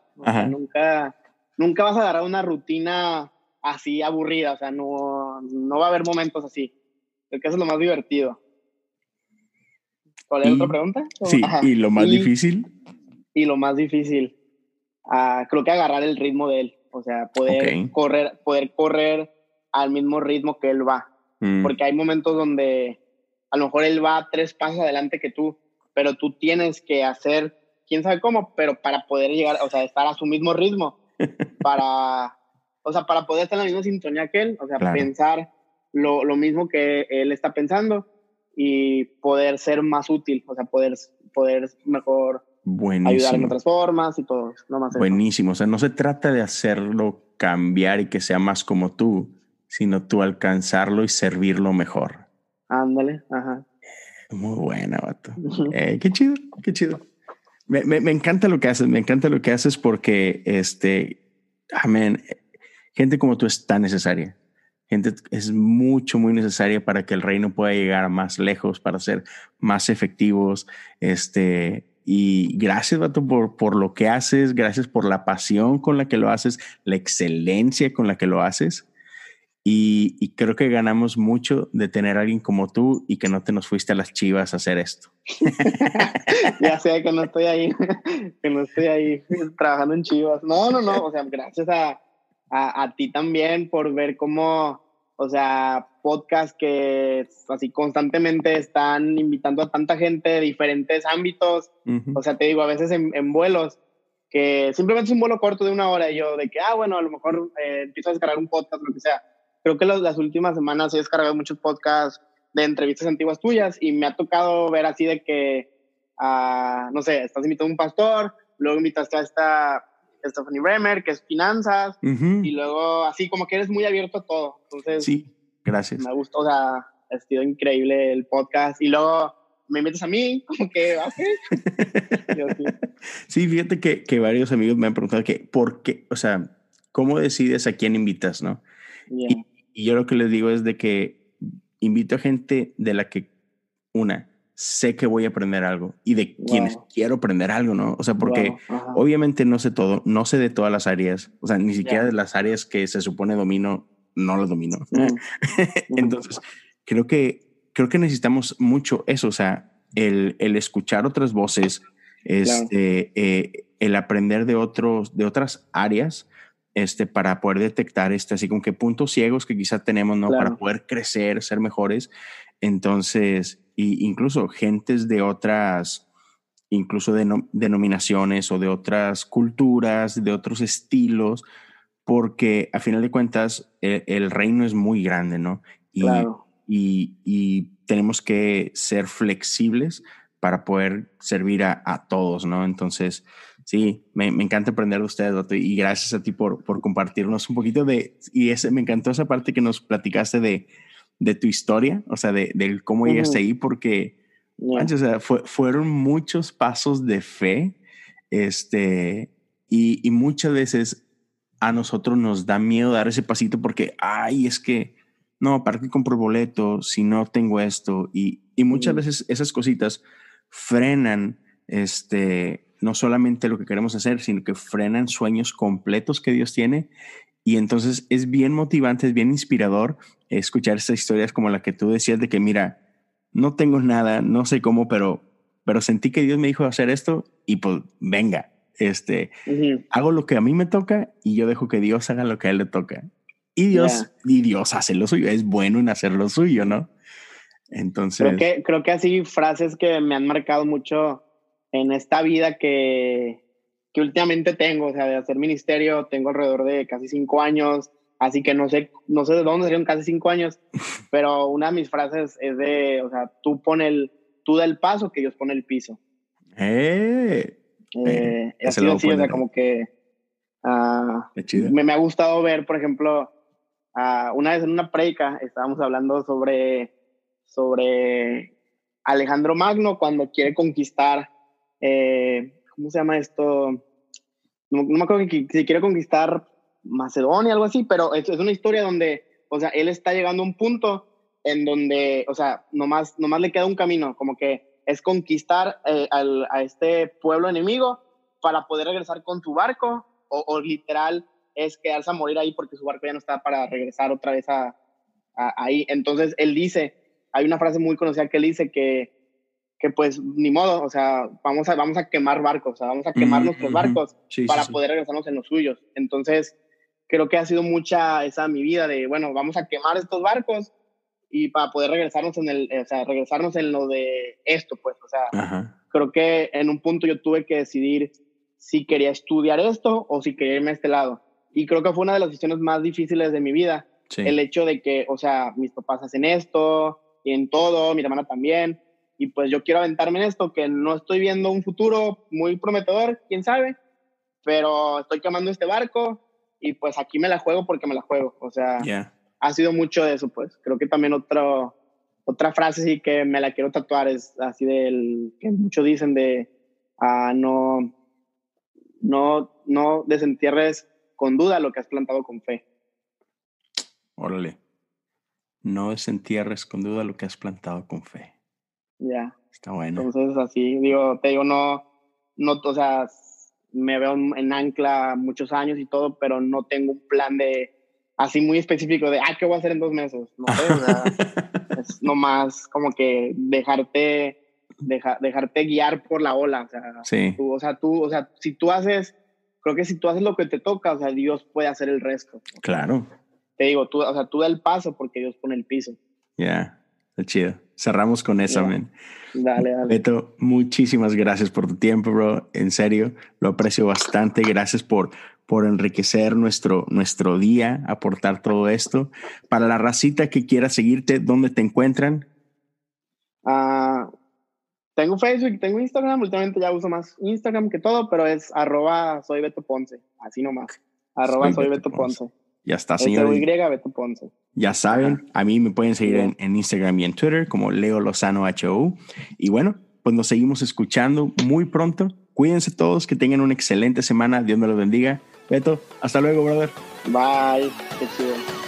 nunca, nunca vas a agarrar una rutina así aburrida. O sea, no, no va a haber momentos así. Creo que eso es lo más divertido. ¿Cuál es otra pregunta? Sí, y lo más difícil. Y lo más difícil, uh, creo que agarrar el ritmo de él. O sea, poder correr, poder correr al mismo ritmo que él va. Mm. Porque hay momentos donde a lo mejor él va tres pasos adelante que tú, pero tú tienes que hacer, quién sabe cómo, pero para poder llegar, o sea, estar a su mismo ritmo, para, o sea, para poder estar en la misma sintonía que él, o sea, pensar lo, lo mismo que él está pensando y poder ser más útil, o sea, poder, poder mejor ayudar en otras formas y todo. No más Buenísimo, o sea, no se trata de hacerlo cambiar y que sea más como tú, sino tú alcanzarlo y servirlo mejor. Ándale, ajá. Muy buena, vato. eh, qué chido, qué chido. Me, encanta lo que haces, me encanta lo que haces porque, este, amén, gente como tú es tan necesaria gente es mucho, muy necesaria para que el reino pueda llegar más lejos, para ser más efectivos. Este, y gracias, Vato, por, por lo que haces, gracias por la pasión con la que lo haces, la excelencia con la que lo haces. Y, creo que ganamos mucho de tener a alguien como tú y que no te nos fuiste a las chivas a hacer esto. <laughs> ya sé que no estoy ahí, <laughs> que no estoy ahí trabajando en chivas. No, no, no, o sea, gracias a, a, a, ti también por ver cómo, o sea, podcast que así constantemente están invitando a tanta gente de diferentes ámbitos. O sea, te digo, a veces en, en, vuelos, que simplemente es un vuelo corto de una hora y yo de que, ah, bueno, a lo mejor eh, empiezo a descargar un podcast, lo que sea. Creo que las últimas semanas he descargado muchos podcasts de entrevistas antiguas tuyas y me ha tocado ver así de que, uh, no sé, estás invitando a un pastor, luego invitaste a esta Stephanie Bremer, que es finanzas, y luego así como que eres muy abierto a todo. Entonces, sí, gracias. Me gustó, o sea, ha sido increíble el podcast. Y luego me metes a mí, <laughs> como que, sí. fíjate que, que, varios amigos me han preguntado que, ¿por qué? O sea, ¿cómo decides a quién invitas, no? Y, y yo lo que les digo es de que invito a gente de la que, una, sé que voy a aprender algo y de quienes quiero aprender algo, ¿no? O sea, porque obviamente no sé todo, no sé de todas las áreas, o sea, ni siquiera de las áreas que se supone domino, no las domino. <laughs> Mm. Entonces, creo que, creo que necesitamos mucho eso, o sea, el, el escuchar otras voces, este, eh, el aprender de otros, de otras áreas, este, para poder detectar este, así como que puntos ciegos que quizá tenemos, ¿no? Para poder crecer, ser mejores. Entonces, y incluso gentes de otras, incluso de denominaciones o de otras culturas, de otros estilos, porque a final de cuentas e, el, reino es muy grande, ¿no? Y, y, y, tenemos que ser flexibles para poder servir a, a todos, ¿no? Entonces, sí, me, me, encanta aprender de ustedes, y gracias a ti por, por compartirnos un poquito de, y ese, me encantó esa parte que nos platicaste de, de tu historia, o sea, de, cómo llegaste ahí, porque o sea, fueron muchos pasos de fe, este, y, y, muchas veces a nosotros nos da miedo dar ese pasito porque, ay, es que, no, ¿para qué compro boleto si no tengo esto? Y, y muchas veces esas cositas frenan, este, no solamente lo que queremos hacer, sino que frenan sueños completos que Dios tiene. Y entonces es bien motivante, es bien inspirador escuchar estas historias como la que tú decías de que, mira, no tengo nada, no sé cómo, pero, pero sentí que Dios me dijo hacer esto y pues venga, este, hago lo que a mí me toca y yo dejo que Dios haga lo que a él le toca. Y Dios, y Dios hace lo suyo, es bueno en hacer lo suyo, ¿no? Entonces. Creo que, creo que así frases que me han marcado mucho en esta vida que, que últimamente tengo, o sea, de hacer ministerio, tengo alrededor de casi cinco años, así que no sé, no sé de dónde salieron casi cinco años, <laughs> pero una de mis frases es de, o sea, tú pone el, tú da el paso, que Dios pone el piso. ¡Eh! eh, eh así, o sea, como que uh, me, me, ha gustado ver, por ejemplo, uh, una vez en una predica estábamos hablando sobre, sobre Alejandro Magno cuando quiere conquistar, eh, ¿cómo se llama esto? No, me acuerdo si quiere conquistar Macedonia, algo así, pero es, una historia donde, o sea, él está llegando a un punto en donde, o sea, nomás, nomás le queda un camino, como que es conquistar eh, al, a este pueblo enemigo para poder regresar con su barco o, literal es quedarse a morir ahí porque su barco ya no está para regresar otra vez ahí. Entonces él dice, hay una frase muy conocida que él dice que, que pues ni modo, o sea, vamos a, vamos a quemar barcos, o sea, vamos a quemar nuestros barcos para poder regresarnos en los suyos. Entonces creo que ha sido mucha esa mi vida de, bueno, vamos a quemar estos barcos y para poder regresarnos en el, o sea, regresarnos en lo de esto, pues, o sea, creo que en un punto yo tuve que decidir si quería estudiar esto o si quería irme a este lado. Y creo que fue una de las decisiones más difíciles de mi vida, el hecho de que, o sea, mis papás hacen esto y en todo, mi hermana también, y pues yo quiero aventarme en esto, que no estoy viendo un futuro muy prometedor, quién sabe, pero estoy quemando este barco y pues aquí me la juego porque me la juego, o sea, ha sido mucho de eso, pues. Creo que también otro, otra frase sí que me la quiero tatuar es así del que muchos dicen de ah, no, no, no desentierres con duda lo que has plantado con fe. Órale. No desentierres con duda lo que has plantado con fe. Ya. Está bueno. Entonces, así, digo, te digo, no, no, o sea, me veo en ancla muchos años y todo, pero no tengo un plan de así muy específico de, ah, ¿qué voy a hacer en dos meses? No sé, o sea, <laughs> es nomás como que dejarte, dejarte guiar por la ola, o sea, sí. tú, o sea, tú, o sea, si tú haces, creo que si tú haces lo que te toca, o sea, Dios puede hacer el resto. Claro. Te digo, tú, o sea, tú da el paso porque Dios pone el piso. Ya, está chido. Cerramos con eso, man. Dale, dale. Beto, muchísimas gracias por tu tiempo, bro. En serio, lo aprecio bastante. Gracias por por enriquecer nuestro, nuestro día, aportar todo esto. Para la racita que quiera seguirte, ¿dónde te encuentran? Uh, tengo Facebook, tengo Instagram, últimamente ya uso más Instagram que todo, pero es arroba soy Beto Ponce, así nomás. Arroba soy, Beto, Ponce. Ya está, señor. Ya saben, a mí me pueden seguir en, en, Instagram y en Twitter como Leo Lozano HO. Y bueno, pues nos seguimos escuchando muy pronto. Cuídense todos, que tengan una excelente semana. Dios me los bendiga. Beto, hasta luego, brother. Bye. Qué chido.